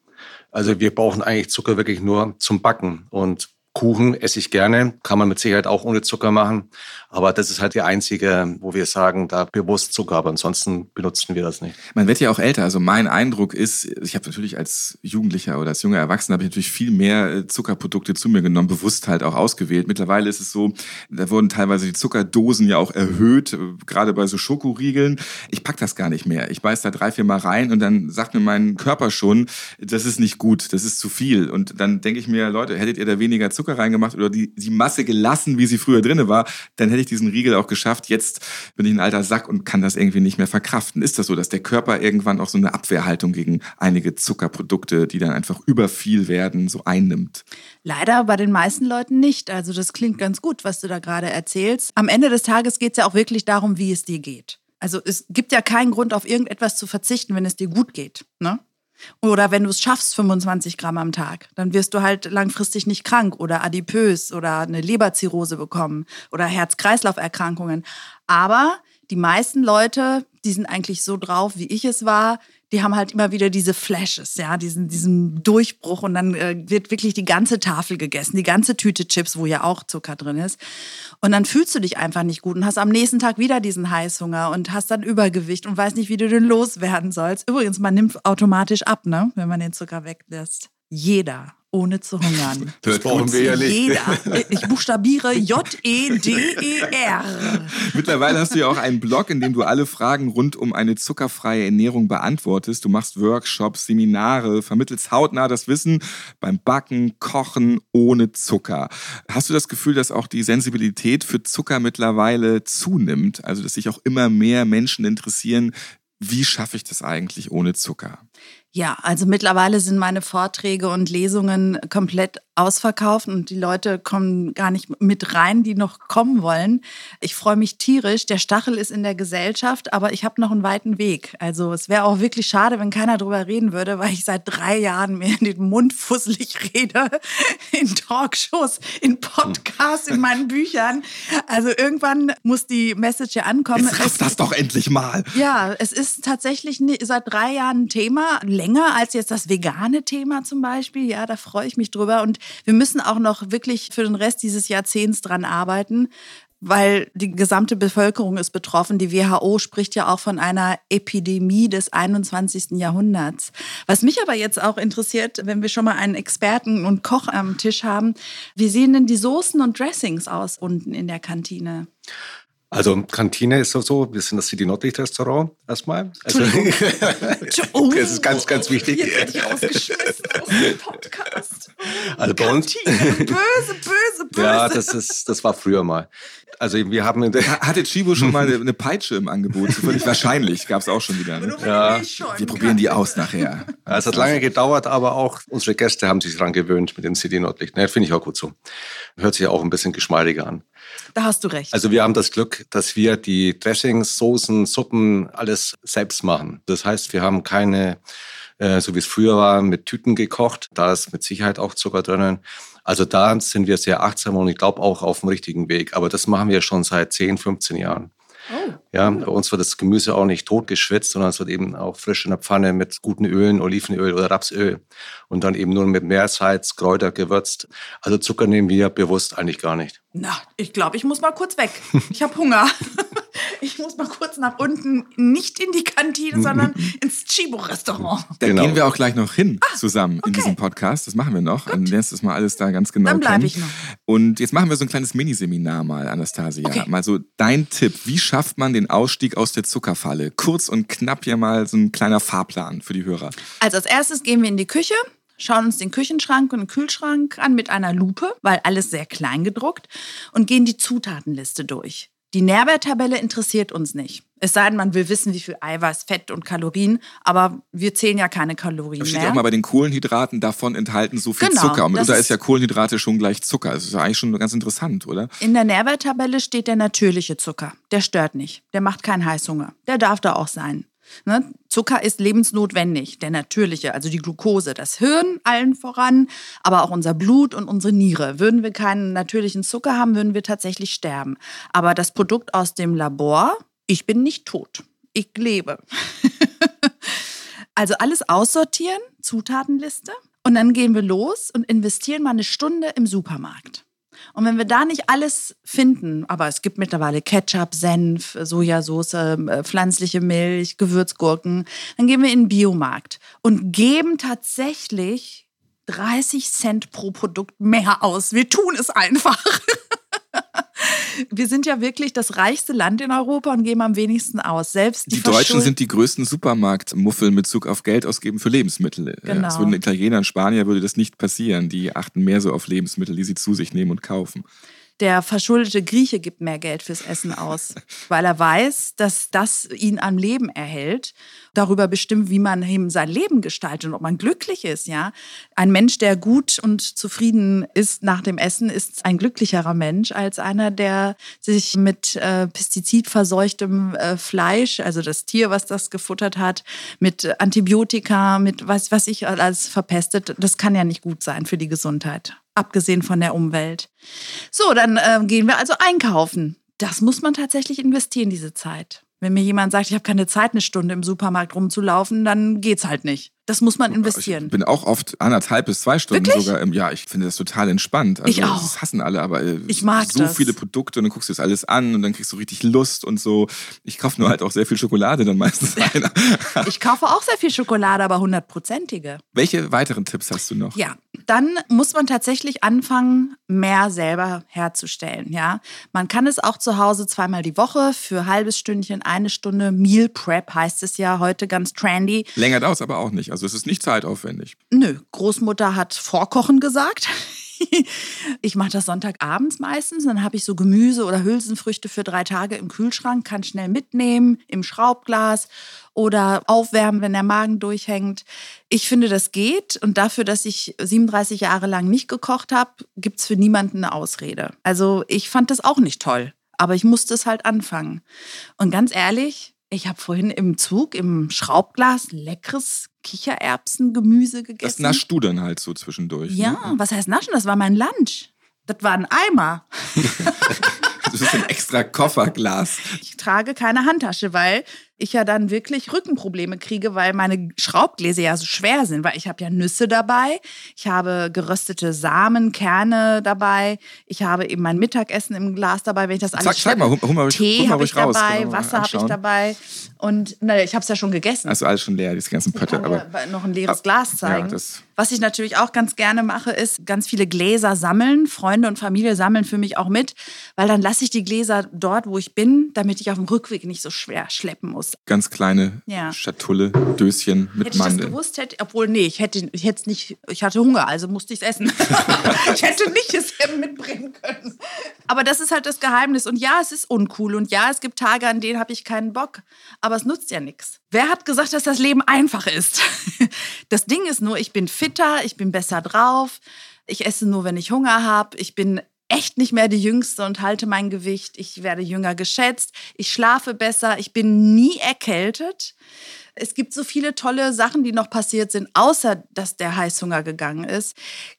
S4: Also wir brauchen eigentlich Zucker wirklich nur zum Backen. Und Kuchen esse ich gerne, kann man mit Sicherheit auch ohne Zucker machen. Aber das ist halt die einzige, wo wir sagen, da bewusst Zucker, aber ansonsten benutzen wir das nicht.
S3: Man wird ja auch älter. Also mein Eindruck ist, ich habe natürlich als Jugendlicher oder als junger Erwachsener habe ich natürlich viel mehr äh, Zuckerprodukte zu mir genommen, bewusst halt auch ausgewählt. Mittlerweile ist es so, da wurden teilweise die Zuckerdosen ja auch erhöht, äh, gerade bei so Schokoriegeln. Ich pack das gar nicht mehr. Ich beiß da drei, vier Mal rein und dann sagt mir mein Körper schon, das ist nicht gut, das ist zu viel. Und dann denke ich mir, Leute, hättet ihr da weniger Zucker reingemacht oder die, die Masse gelassen, wie sie früher drinne war, dann hätte ich diesen Riegel auch geschafft. Jetzt bin ich ein alter Sack und kann das irgendwie nicht mehr verkraften. Ist das so, dass der Körper irgendwann auch so eine Abwehrhaltung gegen einige Zuckerprodukte, die dann einfach überviel werden, so einnimmt?
S1: Leider bei den meisten Leuten nicht. Also das klingt ganz gut, was du da gerade erzählst. Am Ende des Tages geht es ja auch wirklich darum, wie es dir geht. Also es gibt ja keinen Grund, auf irgendetwas zu verzichten, wenn es dir gut geht. Ne? Oder wenn du es schaffst, 25 Gramm am Tag, dann wirst du halt langfristig nicht krank oder adipös oder eine Leberzirrhose bekommen oder Herz-Kreislauf-Erkrankungen. Aber die meisten Leute, die sind eigentlich so drauf, wie ich es war, die haben halt immer wieder diese Flashes, ja, diesen, diesen Durchbruch und dann äh, wird wirklich die ganze Tafel gegessen, die ganze Tüte Chips, wo ja auch Zucker drin ist. Und dann fühlst du dich einfach nicht gut und hast am nächsten Tag wieder diesen Heißhunger und hast dann Übergewicht und weißt nicht, wie du den loswerden sollst. Übrigens, man nimmt automatisch ab, ne, wenn man den Zucker weglässt. Jeder ohne zu hungern.
S4: Das brauchen wir ja nicht.
S1: Jeder. Ich buchstabiere J-E-D-E-R.
S3: Mittlerweile hast du ja auch einen Blog, in dem du alle Fragen rund um eine zuckerfreie Ernährung beantwortest. Du machst Workshops, Seminare, vermittelst hautnah das Wissen beim Backen, Kochen ohne Zucker. Hast du das Gefühl, dass auch die Sensibilität für Zucker mittlerweile zunimmt? Also, dass sich auch immer mehr Menschen interessieren, wie schaffe ich das eigentlich ohne Zucker?
S1: Ja, also mittlerweile sind meine Vorträge und Lesungen komplett ausverkauft und die Leute kommen gar nicht mit rein, die noch kommen wollen. Ich freue mich tierisch. Der Stachel ist in der Gesellschaft, aber ich habe noch einen weiten Weg. Also es wäre auch wirklich schade, wenn keiner drüber reden würde, weil ich seit drei Jahren mir den Mund fusselig rede in Talkshows, in Podcasts, in meinen Büchern. Also irgendwann muss die Message ankommen.
S3: Jetzt raff das doch endlich mal.
S1: Ja, es ist tatsächlich seit drei Jahren ein Thema, länger als jetzt das vegane Thema zum Beispiel. Ja, da freue ich mich drüber und wir müssen auch noch wirklich für den Rest dieses Jahrzehnts dran arbeiten, weil die gesamte Bevölkerung ist betroffen. Die WHO spricht ja auch von einer Epidemie des 21. Jahrhunderts. Was mich aber jetzt auch interessiert, wenn wir schon mal einen Experten und Koch am Tisch haben, wie sehen denn die Soßen und Dressings aus unten in der Kantine?
S4: Also Kantine ist so, wir sind das City Nordlicht Restaurant erstmal. Also,
S1: oh,
S4: das ist ganz, ganz wichtig.
S1: Jetzt werde ich rausgeschmissen aus dem Podcast.
S4: Also bei uns.
S1: Kantine, böse, böse, böse.
S4: Ja, das ist, das war früher mal. Also wir haben in der,
S3: Hatte Chibo schon mal eine, eine Peitsche im Angebot? Völlig wahrscheinlich, gab es auch schon wieder. Ne?
S4: Ja.
S3: Wir probieren die aus nachher.
S4: Ja, es hat lange gedauert, aber auch unsere Gäste haben sich daran gewöhnt mit dem City Nordlicht. Ne, Finde ich auch gut so. Hört sich auch ein bisschen geschmeidiger an.
S1: Da hast du recht.
S4: Also wir haben das Glück, dass wir die Dressings, Soßen, Suppen alles selbst machen. Das heißt, wir haben keine, äh, so wie es früher war, mit Tüten gekocht. Da ist mit Sicherheit auch Zucker drinnen. Also da sind wir sehr achtsam und ich glaube auch auf dem richtigen Weg. Aber das machen wir schon seit 10, 15 Jahren.
S1: oh.
S4: Ja, bei uns wird das Gemüse auch nicht totgeschwitzt, sondern es wird eben auch frisch in der Pfanne mit guten Ölen, Olivenöl oder Rapsöl und dann eben nur mit Meersalz, Kräuter gewürzt. Also Zucker nehmen wir bewusst eigentlich gar nicht.
S1: Na, ich glaube, ich muss mal kurz weg. Ich habe Hunger. Ich muss mal kurz nach unten, nicht in die Kantine, sondern ins Chibo-Restaurant.
S3: Da
S4: Genau.
S3: gehen wir auch gleich noch hin
S1: Ah,
S3: zusammen in diesem Podcast. Das machen wir noch. Dann lernst du das mal alles da ganz genau
S1: Dann bleib
S3: kennen.
S1: ich noch.
S3: Und jetzt machen wir so ein kleines Miniseminar mal, Anastasia.
S1: Okay.
S3: Mal so dein Tipp. Wie schafft man den Ausstieg aus der Zuckerfalle? Kurz und knapp hier mal so ein kleiner Fahrplan für die Hörer.
S1: Also als erstes gehen wir in die Küche, schauen uns den Küchenschrank und den Kühlschrank an mit einer Lupe, weil alles sehr klein gedruckt und gehen die Zutatenliste durch. Die Nährwerttabelle interessiert uns nicht. Es sei denn, man will wissen, wie viel Eiweiß, Fett und Kalorien, aber wir zählen ja keine Kalorien
S3: Da steht
S1: mehr.
S3: auch mal bei den Kohlenhydraten davon enthalten so viel
S1: Genau,
S3: Zucker. Und
S1: ist-
S3: ist ja Kohlenhydrate schon gleich Zucker. Das ist ja eigentlich schon ganz interessant, oder?
S1: In der Nährwerttabelle steht der natürliche Zucker. Der stört nicht. Der macht keinen Heißhunger. Der darf da auch sein. Ne? Zucker ist lebensnotwendig, der natürliche, also die Glucose, das Hirn allen voran, aber auch unser Blut und unsere Niere. Würden wir keinen natürlichen Zucker haben, würden wir tatsächlich sterben. Aber das Produkt aus dem Labor, ich bin nicht tot. Ich lebe. Also alles aussortieren, Zutatenliste. Und dann gehen wir los und investieren mal eine Stunde im Supermarkt. Und wenn wir da nicht alles finden, aber es gibt mittlerweile Ketchup, Senf, Sojasauce, äh, pflanzliche Milch, Gewürzgurken, dann gehen wir in den Biomarkt und geben tatsächlich 30 Cent pro Produkt mehr aus. Wir tun es einfach. Wir sind ja wirklich das reichste Land in Europa und geben am wenigsten aus. Selbst die,
S3: Die Deutschen sind die größten Supermarktmuffel mit Zug auf Geld ausgeben für Lebensmittel. Äh,
S1: Genau.
S3: Es würden Italiener und Spanier würde das nicht passieren. Die achten mehr so auf Lebensmittel, die sie zu sich nehmen und kaufen.
S1: Der verschuldete Grieche gibt mehr Geld fürs Essen aus, weil er weiß, dass das ihn am Leben erhält, darüber bestimmt, wie man ihm sein Leben gestaltet und ob man glücklich ist, ja. Ein Mensch, der gut und zufrieden ist nach dem Essen, ist ein glücklicherer Mensch als einer, der sich mit äh, pestizidverseuchtem äh, Fleisch, also das Tier, was das gefuttert hat, mit Antibiotika, mit was, was ich alles verpestet. Das kann ja nicht gut sein für die Gesundheit abgesehen von der Umwelt. So, dann äh, gehen wir also einkaufen. Das muss man tatsächlich investieren, diese Zeit. Wenn mir jemand sagt, ich habe keine Zeit, eine Stunde im Supermarkt rumzulaufen, dann geht's halt nicht. Das muss man investieren.
S3: Ich bin auch oft anderthalb bis zwei Stunden
S1: Wirklich?
S3: sogar im Jahr. Ich finde das total entspannt. Also,
S1: Ich auch.
S3: Das hassen alle, aber äh,
S1: Ich mag
S3: so
S1: das.
S3: viele Produkte und dann guckst du das alles an und dann kriegst du richtig Lust und so. Ich kaufe nur halt auch sehr viel Schokolade dann meistens ein.
S1: Ich kaufe auch sehr viel Schokolade, aber hundertprozentige.
S3: Welche weiteren Tipps hast du noch?
S1: Ja, dann muss man tatsächlich anfangen, mehr selber herzustellen. Ja, man kann es auch zu Hause zweimal die Woche für ein halbes Stündchen, eine Stunde Meal Prep heißt es ja heute ganz trendy.
S3: Länger dauert es aber auch nicht. Also es ist nicht zeitaufwendig.
S1: Nö, Großmutter hat Vorkochen gesagt. ich mache das Sonntagabends meistens. Dann habe ich so Gemüse oder Hülsenfrüchte für drei Tage im Kühlschrank, kann schnell mitnehmen im Schraubglas oder aufwärmen, wenn der Magen durchhängt. Ich finde, das geht. Und dafür, dass ich 37 Jahre lang nicht gekocht habe, gibt es für niemanden eine Ausrede. Also ich fand das auch nicht toll. Aber ich musste es halt anfangen. Und ganz ehrlich, ich habe vorhin im Zug im Schraubglas leckeres Kichererbsengemüse gegessen.
S3: Das naschst du dann halt so zwischendurch.
S1: Ja,
S3: ne?
S1: was heißt naschen? Das war mein Lunch. Das war ein Eimer.
S3: Das ist ein extra Kofferglas.
S1: Ich trage keine Handtasche, weil ich ja dann wirklich Rückenprobleme kriege, weil meine Schraubgläser ja so schwer sind, weil ich habe ja Nüsse dabei, ich habe geröstete Samen, Kerne dabei, ich habe eben mein Mittagessen im Glas dabei, wenn ich das alles
S3: Sag, sag mal, hol, mal,
S1: Tee
S3: hol mal
S1: habe ich
S3: ruhig raus.
S1: dabei, Wasser habe ich dabei und naja, ich habe es ja schon gegessen.
S3: Also alles schon leer, diese ganzen Pötte. Aber
S1: noch ein leeres
S3: Ah,
S1: Glas zeigen.
S3: ja,
S1: Was ich natürlich auch ganz gerne mache, ist ganz viele Gläser sammeln. Freunde und Familie sammeln für mich auch mit, weil dann lasse ich die Gläser dort, wo ich bin, damit ich auf dem Rückweg nicht so schwer schleppen muss.
S3: Ganz kleine
S1: Ja.
S3: Schatulle, Döschen mit
S1: Hätte ich das
S3: Mandeln.
S1: gewusst, hätte, obwohl, nee, ich hätte, ich hätte nicht, ich hatte Hunger, also musste ich es essen. ich hätte nicht es mitbringen können. Aber das ist halt das Geheimnis. Und ja, es ist uncool. Und ja, es gibt Tage, an denen habe ich keinen Bock. Aber es nutzt ja nichts. Wer hat gesagt, dass das Leben einfach ist? Das Ding ist nur, ich bin fitter, ich bin besser drauf. Ich esse nur, wenn ich Hunger habe. Ich bin echt nicht mehr die Jüngste und halte mein Gewicht. Ich werde jünger geschätzt. Ich schlafe besser. Ich bin nie erkältet. Es gibt so viele tolle Sachen, die noch passiert sind, außer dass der Heißhunger gegangen ist.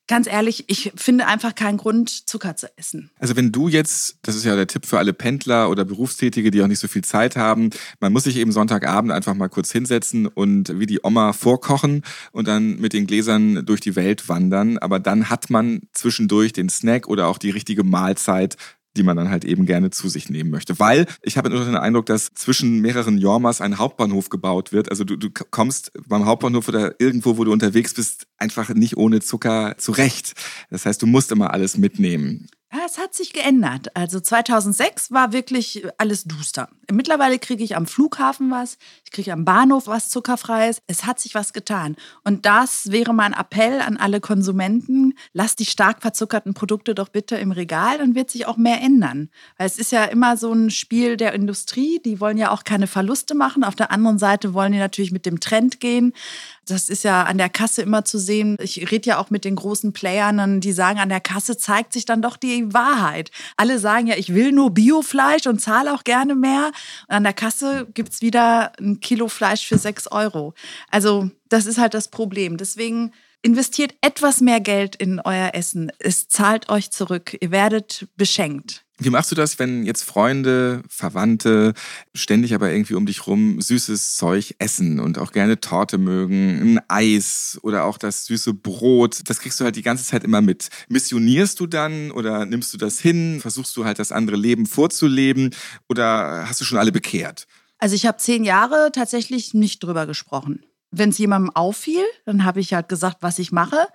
S1: Ganz ehrlich, ich finde einfach keinen Grund, Zucker zu essen.
S3: Also wenn du jetzt, das ist ja der Tipp für alle Pendler oder Berufstätige, die auch nicht so viel Zeit haben, man muss sich eben Sonntagabend einfach mal kurz hinsetzen und wie die Oma vorkochen und dann mit den Gläsern durch die Welt wandern. Aber dann hat man zwischendurch den Snack oder auch die richtige Mahlzeit die man dann halt eben gerne zu sich nehmen möchte. Weil ich habe den Eindruck, dass zwischen mehreren Jormas ein Hauptbahnhof gebaut wird. Also du, du kommst beim Hauptbahnhof oder irgendwo, wo du unterwegs bist, einfach nicht ohne Zucker zurecht. Das heißt, du musst immer alles mitnehmen.
S1: Ja, es hat sich geändert. Also 2006 war wirklich alles duster. Mittlerweile kriege ich am Flughafen was, ich kriege am Bahnhof was zuckerfreies. Es hat sich was getan. Und das wäre mein Appell an alle Konsumenten. Lasst die stark verzuckerten Produkte doch bitte im Regal, dann wird sich auch mehr ändern. Weil es ist ja immer so ein Spiel der Industrie. Die wollen ja auch keine Verluste machen. Auf der anderen Seite wollen die natürlich mit dem Trend gehen. Das ist ja an der Kasse immer zu sehen. Ich rede ja auch mit den großen Playern, die sagen, an der Kasse zeigt sich dann doch die Wahrheit. Alle sagen ja, ich will nur Biofleisch und zahle auch gerne mehr. Und an der Kasse gibt's wieder ein Kilo Fleisch für sechs Euro. Also das ist halt das Problem. Deswegen investiert etwas mehr Geld in euer Essen. Es zahlt euch zurück. Ihr werdet beschenkt.
S3: Wie machst du das, wenn jetzt Freunde, Verwandte ständig aber irgendwie um dich rum süßes Zeug essen und auch gerne Torte mögen, ein Eis oder auch das süße Brot? Das kriegst du halt die ganze Zeit immer mit. Missionierst du dann oder nimmst du das hin? Versuchst du halt das andere Leben vorzuleben oder hast du schon alle bekehrt?
S1: Also ich habe zehn Jahre tatsächlich nicht drüber gesprochen. Wenn es jemandem auffiel, dann habe ich halt gesagt, was ich mache.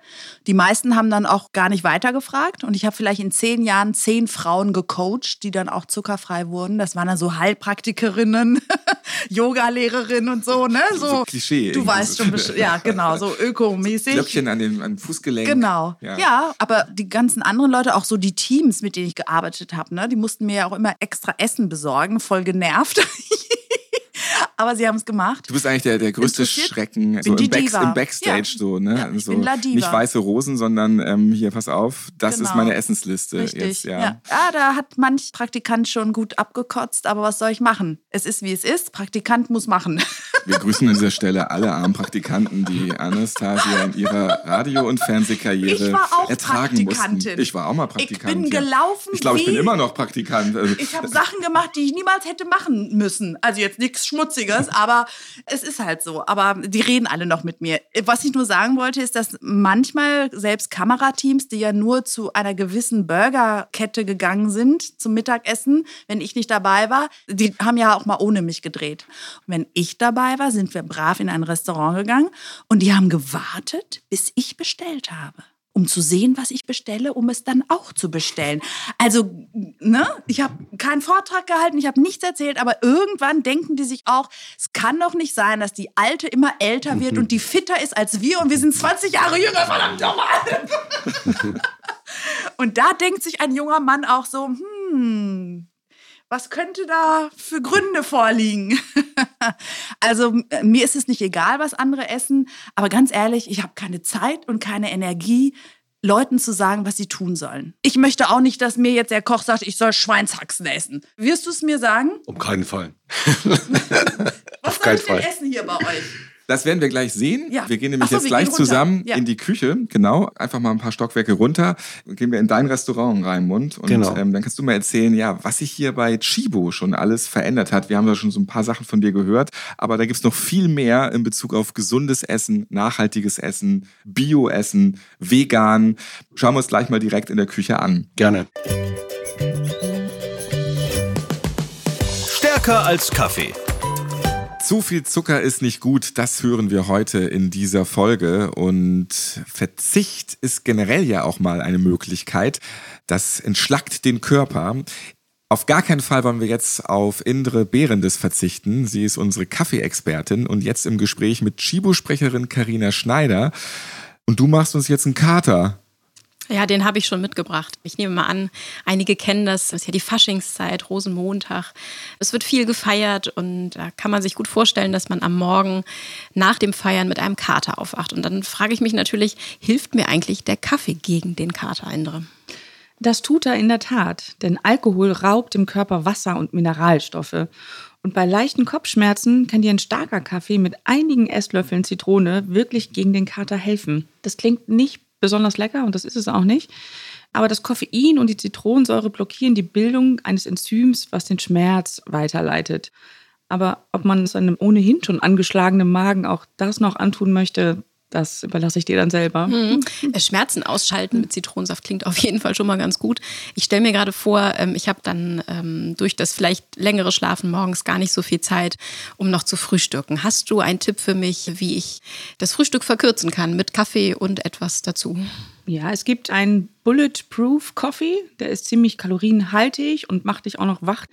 S1: Die meisten haben dann auch gar nicht weitergefragt. Und ich habe vielleicht in zehn Jahren zehn Frauen gecoacht, die dann auch zuckerfrei wurden. Das waren dann so Heilpraktikerinnen, Yogalehrerinnen und so, ne? So,
S3: So Klischee
S1: Du weißt schon, ja, genau, so ökomäßig.
S3: Glöckchen an den, an den Fußgelenk.
S1: Genau.
S3: Ja.
S1: Ja. aber die ganzen anderen Leute, auch so die Teams, mit denen ich gearbeitet habe, ne, die mussten mir ja auch immer extra Essen besorgen, voll genervt. aber sie haben es gemacht.
S3: Du bist eigentlich der, der größte? Schrecken so im, Back, im Backstage
S1: Ja.
S3: so, ne?
S1: Ja, ich
S3: so,
S1: bin La Diva.
S3: Nicht weiße Rosen, sondern ähm, hier, pass auf, das ist
S1: Genau.
S3: meine Essensliste
S1: Richtig.
S3: jetzt, ja.
S1: ja. ja, da hat manch Praktikant schon gut abgekotzt, aber was soll ich machen? Es ist wie es ist. Praktikant muss machen.
S3: Wir grüßen an dieser Stelle alle armen Praktikanten, die Anastasia in ihrer Radio- und Fernsehkarriere
S1: Ich war auch
S3: ertragen
S1: Praktikantin.
S3: mussten. Ich war auch mal Praktikant.
S1: Ich bin gelaufen
S3: Ich glaube, ich bin immer noch Praktikant. Also,
S1: Ich habe Sachen gemacht, die ich niemals hätte machen müssen. Also jetzt nichts Schmutziges, aber es ist halt so. Aber die reden alle noch mit mir. Was ich nur sagen wollte, ist, dass manchmal selbst Kamerateams, die ja nur zu einer gewissen Burgerkette gegangen sind zum Mittagessen, wenn ich nicht dabei war, die haben ja auch mal ohne mich gedreht. Und wenn ich dabei war, sind wir brav in ein Restaurant gegangen und die haben gewartet, bis ich bestellt habe um zu sehen, was ich bestelle, um es dann auch zu bestellen. Also, ne, ich habe keinen Vortrag gehalten, ich habe nichts erzählt, aber irgendwann denken die sich auch, es kann doch nicht sein, dass die Alte immer älter wird und die fitter ist als wir und wir sind 20 Jahre jünger, verdammt nochmal. Und da denkt sich ein junger Mann auch so, hm, was könnte da für Gründe vorliegen? also mir ist es nicht egal, was andere essen, aber ganz ehrlich, ich habe keine Zeit und keine Energie, Leuten zu sagen, was sie tun sollen. Ich möchte auch nicht, dass mir jetzt der Koch sagt, ich soll Schweinshaxen essen. Wirst du es mir sagen?
S4: Um keinen Fall.
S1: was soll ich denn essen hier bei euch?
S3: Das werden wir gleich sehen.
S1: Ja.
S3: Wir gehen nämlich
S1: so,
S3: jetzt gleich zusammen
S1: Ja.
S3: in die Küche. Genau, einfach mal ein paar Stockwerke runter. Gehen wir in dein Restaurant, Raimund. Und
S4: Genau.
S3: ähm, dann kannst du mal erzählen, ja, was sich hier bei Chibo schon alles verändert hat. Wir haben ja schon so ein paar Sachen von dir gehört, aber da gibt's noch viel mehr in Bezug auf gesundes Essen, nachhaltiges Essen, Bio-Essen, vegan. Schauen wir uns gleich mal direkt in der Küche an.
S4: Gerne.
S5: Stärker als Kaffee.
S3: Zu viel Zucker ist nicht gut, das hören wir heute in dieser Folge. Und Verzicht ist generell ja auch mal eine Möglichkeit. Das entschlackt den Körper. Auf gar keinen Fall wollen wir jetzt auf Indre Behrendes verzichten. Sie ist unsere Kaffeeexpertin und jetzt im Gespräch mit Chibo-Sprecherin Karina Schneider. Und du machst uns jetzt einen Kater.
S6: Ja, den habe ich schon mitgebracht. Ich nehme mal an, einige kennen das. Das ist ja die Faschingszeit, Rosenmontag. Es wird viel gefeiert und da kann man sich gut vorstellen, dass man am Morgen nach dem Feiern mit einem Kater aufwacht. Und dann frage ich mich natürlich, hilft mir eigentlich der Kaffee gegen den Kater, Indre?
S2: Das tut er in der Tat, denn Alkohol raubt dem Körper Wasser und Mineralstoffe. Und bei leichten Kopfschmerzen kann dir ein starker Kaffee mit einigen Esslöffeln Zitrone wirklich gegen den Kater helfen. Das klingt nicht besonders lecker und das ist es auch nicht. Aber das Koffein und die Zitronensäure blockieren die Bildung eines Enzyms, was den Schmerz weiterleitet. Aber ob man seinem ohnehin schon angeschlagenen Magen auch das noch antun möchte, das überlasse ich dir dann selber.
S6: Äh, Schmerzen ausschalten mit Zitronensaft klingt auf jeden Fall schon mal ganz gut. Ich stelle mir gerade vor, ähm, ich habe dann ähm, durch das vielleicht längere Schlafen morgens gar nicht so viel Zeit, um noch zu frühstücken. Hast du einen Tipp für mich, wie ich das Frühstück verkürzen kann mit Kaffee und etwas dazu?
S2: Ja, es gibt einen Bulletproof Coffee, der ist ziemlich kalorienhaltig und macht dich auch noch wach.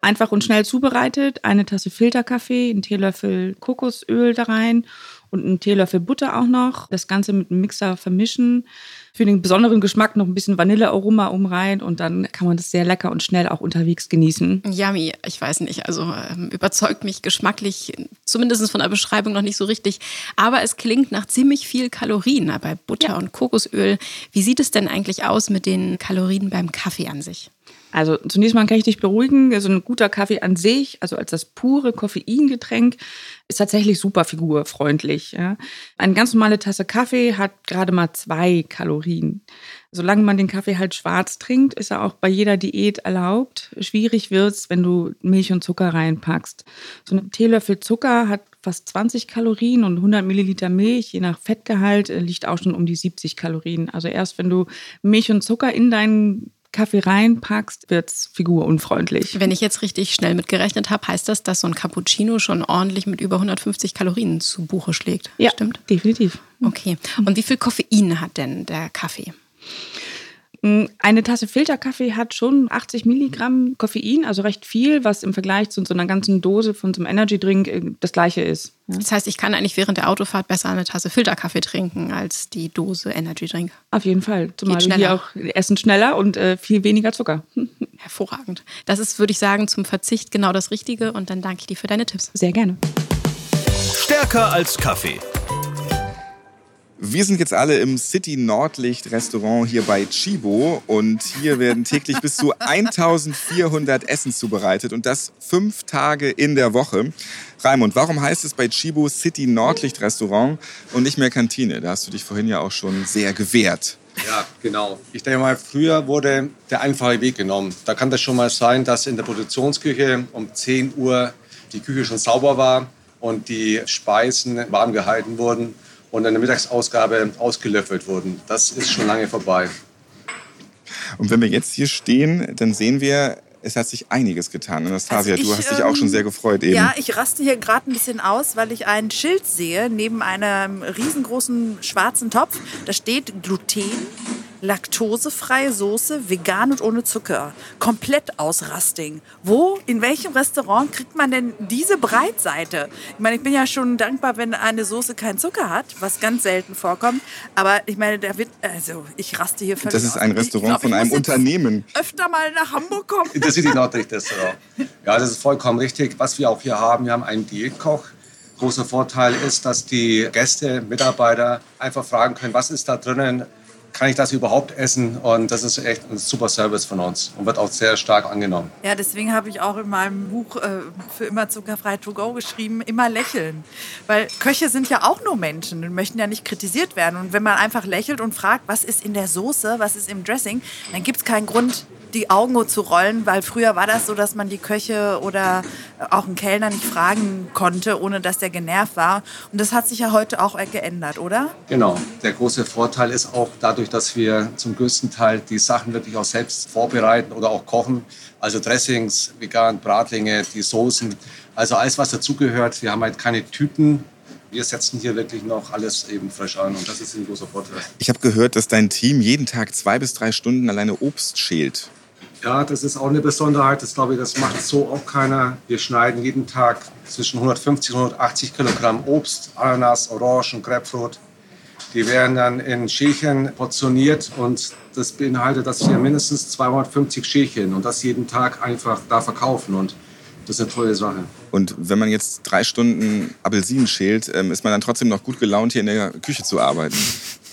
S2: Einfach und schnell zubereitet, eine Tasse Filterkaffee, einen Teelöffel Kokosöl da rein und einen Teelöffel Butter auch noch. Das Ganze mit einem Mixer vermischen. Für den besonderen Geschmack noch ein bisschen Vanillearoma um rein und dann kann man das sehr lecker und schnell auch unterwegs genießen.
S6: Yummy, ich weiß nicht, also ähm, überzeugt mich geschmacklich, zumindest von der Beschreibung noch nicht so richtig. Aber es klingt nach ziemlich viel Kalorien bei Butter und Kokosöl. Wie sieht es denn eigentlich aus mit den Kalorien beim Kaffee an sich?
S2: Also zunächst mal kann ich dich beruhigen, also ein guter Kaffee an sich, also als das pure Koffeingetränk, ist tatsächlich super figurfreundlich. Ja. Eine ganz normale Tasse Kaffee hat gerade mal zwei Kalorien. Solange man den Kaffee halt schwarz trinkt, ist er auch bei jeder Diät erlaubt. Schwierig wird's, wenn du Milch und Zucker reinpackst. So ein Teelöffel Zucker hat fast 20 Kalorien und 100 Milliliter Milch, je nach Fettgehalt, äh, liegt auch schon um die 70 Kalorien. Also erst wenn du Milch und Zucker in deinen Kaffee reinpackst, wird's figurunfreundlich.
S6: Wenn ich jetzt richtig schnell mitgerechnet habe, heißt das, dass so ein Cappuccino schon ordentlich mit über 150 Kalorien zu Buche schlägt.
S2: Ja,
S6: Stimmt?
S2: definitiv.
S6: Okay. Und wie viel Koffein hat denn der Kaffee?
S2: Eine Tasse Filterkaffee hat schon 80 Milligramm Koffein, also recht viel, was im Vergleich zu so einer ganzen Dose von so einem Energy-Drink äh, das gleiche ist. Ja.
S6: Das heißt, ich kann eigentlich während der Autofahrt besser eine Tasse Filterkaffee trinken als die Dose Energy Drink.
S2: Auf jeden Fall. Zumal
S6: Geht
S2: wir hier auch essen schneller und äh, viel weniger Zucker.
S6: Hervorragend. Das ist, würde ich sagen, zum Verzicht genau das Richtige. Und dann danke ich dir für deine Tipps.
S2: Sehr gerne.
S5: Stärker als Kaffee.
S3: Wir sind jetzt alle im City Nordlicht Restaurant hier bei Chibo und hier werden täglich bis zu 1400 Essen zubereitet und das fünf Tage in der Woche. Raimund, warum heißt es bei Chibo City Nordlicht Restaurant und nicht mehr Kantine? Da hast du dich vorhin ja auch schon sehr gewehrt.
S4: Ja, genau. Ich denke mal, früher wurde der einfache Weg genommen. Da kann das schon mal sein, dass in der Produktionsküche um 10 Uhr die Küche schon sauber war und die Speisen warm gehalten wurden und in der Mittagsausgabe ausgelöffelt wurden. Das ist schon lange vorbei.
S3: Und wenn wir jetzt hier stehen, dann sehen wir, es hat sich einiges getan. Anastasia,
S1: Also
S3: du
S1: ich,
S3: hast dich auch schon
S1: ähm,
S3: sehr gefreut eben.
S1: Ja, ich raste hier gerade ein bisschen aus, weil ich ein Schild sehe neben einem riesengroßen schwarzen Topf. Da steht Gluten, laktosefreie Soße, vegan und ohne Zucker. Komplett aus Rasting. Wo, in welchem Restaurant kriegt man denn diese Breitseite? Ich meine, ich bin ja schon dankbar, wenn eine Soße keinen Zucker hat, was ganz selten vorkommt. Aber ich meine, da wird, also ich raste hier völlig
S3: Das ist ein
S1: aus. Ich
S3: Restaurant
S1: glaub,
S3: von einem Unternehmen.
S1: Öfter mal nach Hamburg kommen.
S4: Intercity Nordlicht-Restaurant. Ja, das ist vollkommen richtig. Was wir auch hier haben, wir haben einen Diätkoch. Großer Vorteil ist, dass die Gäste, Mitarbeiter einfach fragen können, was ist da drinnen? Kann ich das überhaupt essen? Und das ist echt ein super Service von uns und wird auch sehr stark angenommen.
S1: Ja, deswegen habe ich auch in meinem Buch äh, für immer zuckerfrei to go geschrieben, immer lächeln. Weil Köche sind ja auch nur Menschen und möchten ja nicht kritisiert werden. Und wenn man einfach lächelt und fragt, was ist in der Soße, was ist im Dressing, dann gibt es keinen Grund, die Augen zu rollen, weil früher war das so, dass man die Köche oder auch einen Kellner nicht fragen konnte, ohne dass der genervt war. Und das hat sich ja heute auch geändert, oder?
S4: Genau. Der große Vorteil ist auch dadurch, dass wir zum größten Teil die Sachen wirklich auch selbst vorbereiten oder auch kochen. Also Dressings, vegan, Bratlinge, die Soßen, also alles, was dazugehört. Wir haben halt keine Tüten. Wir setzen hier wirklich noch alles eben frisch an und das ist ein großer Vorteil.
S3: Ich habe gehört, dass dein Team jeden Tag zwei bis drei Stunden alleine Obst schält.
S4: Ja, das ist auch eine Besonderheit. Das glaube ich, das macht so auch keiner. Wir schneiden jeden Tag zwischen 150 und 180 Kilogramm Obst, Ananas, Orangen, Grapefruit. Die werden dann in Schälchen portioniert und das beinhaltet, dass wir mindestens 250 Schälchen und das jeden Tag einfach da verkaufen und das ist eine tolle Sache.
S3: Und wenn man jetzt drei Stunden Apfelsinen schält, ähm, ist man dann trotzdem noch gut gelaunt, hier in der Küche zu arbeiten.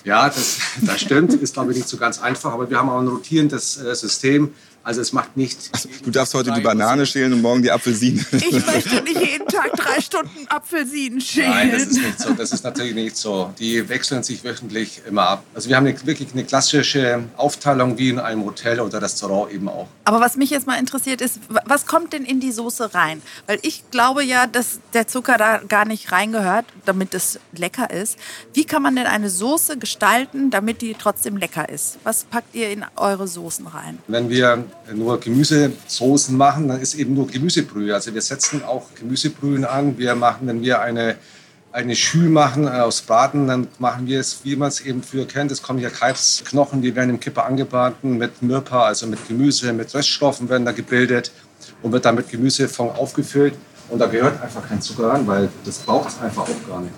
S4: Ja, das, das stimmt. Ist, glaube ich, nicht so ganz einfach. Aber wir haben auch ein rotierendes äh, System. Also es macht nicht...
S3: Du darfst heute die Banane schälen und morgen die Apfelsine.
S1: Ich möchte nicht jeden Tag drei Stunden Apfelsinen schälen.
S4: Nein, das ist nicht so. Das ist natürlich nicht so. Die wechseln sich wöchentlich immer ab. Also wir haben eine, wirklich eine klassische Aufteilung wie in einem Hotel oder Restaurant eben auch.
S1: Aber was mich jetzt mal interessiert ist, was kommt denn in die Soße rein? Weil ich glaube ja, dass der Zucker da gar nicht reingehört, damit es lecker ist. Wie kann man denn eine Soße gestalten, damit die trotzdem lecker ist? Was packt ihr in eure Soßen rein?
S4: Wenn wir nur Gemüsesoßen machen, dann ist eben nur Gemüsebrühe. Also wir setzen auch Gemüsebrühen an. Wir machen, wenn wir eine, eine Schü machen äh, aus Braten, dann machen wir es, wie man es eben früher kennt. Es kommen ja Kalbsknochen, die werden im Kipper angebraten mit Mürpa, also mit Gemüse, mit Reststoffen werden da gebildet und wird dann mit Gemüsefond aufgefüllt. Und da gehört einfach kein Zucker ran, weil das braucht es einfach auch gar nicht.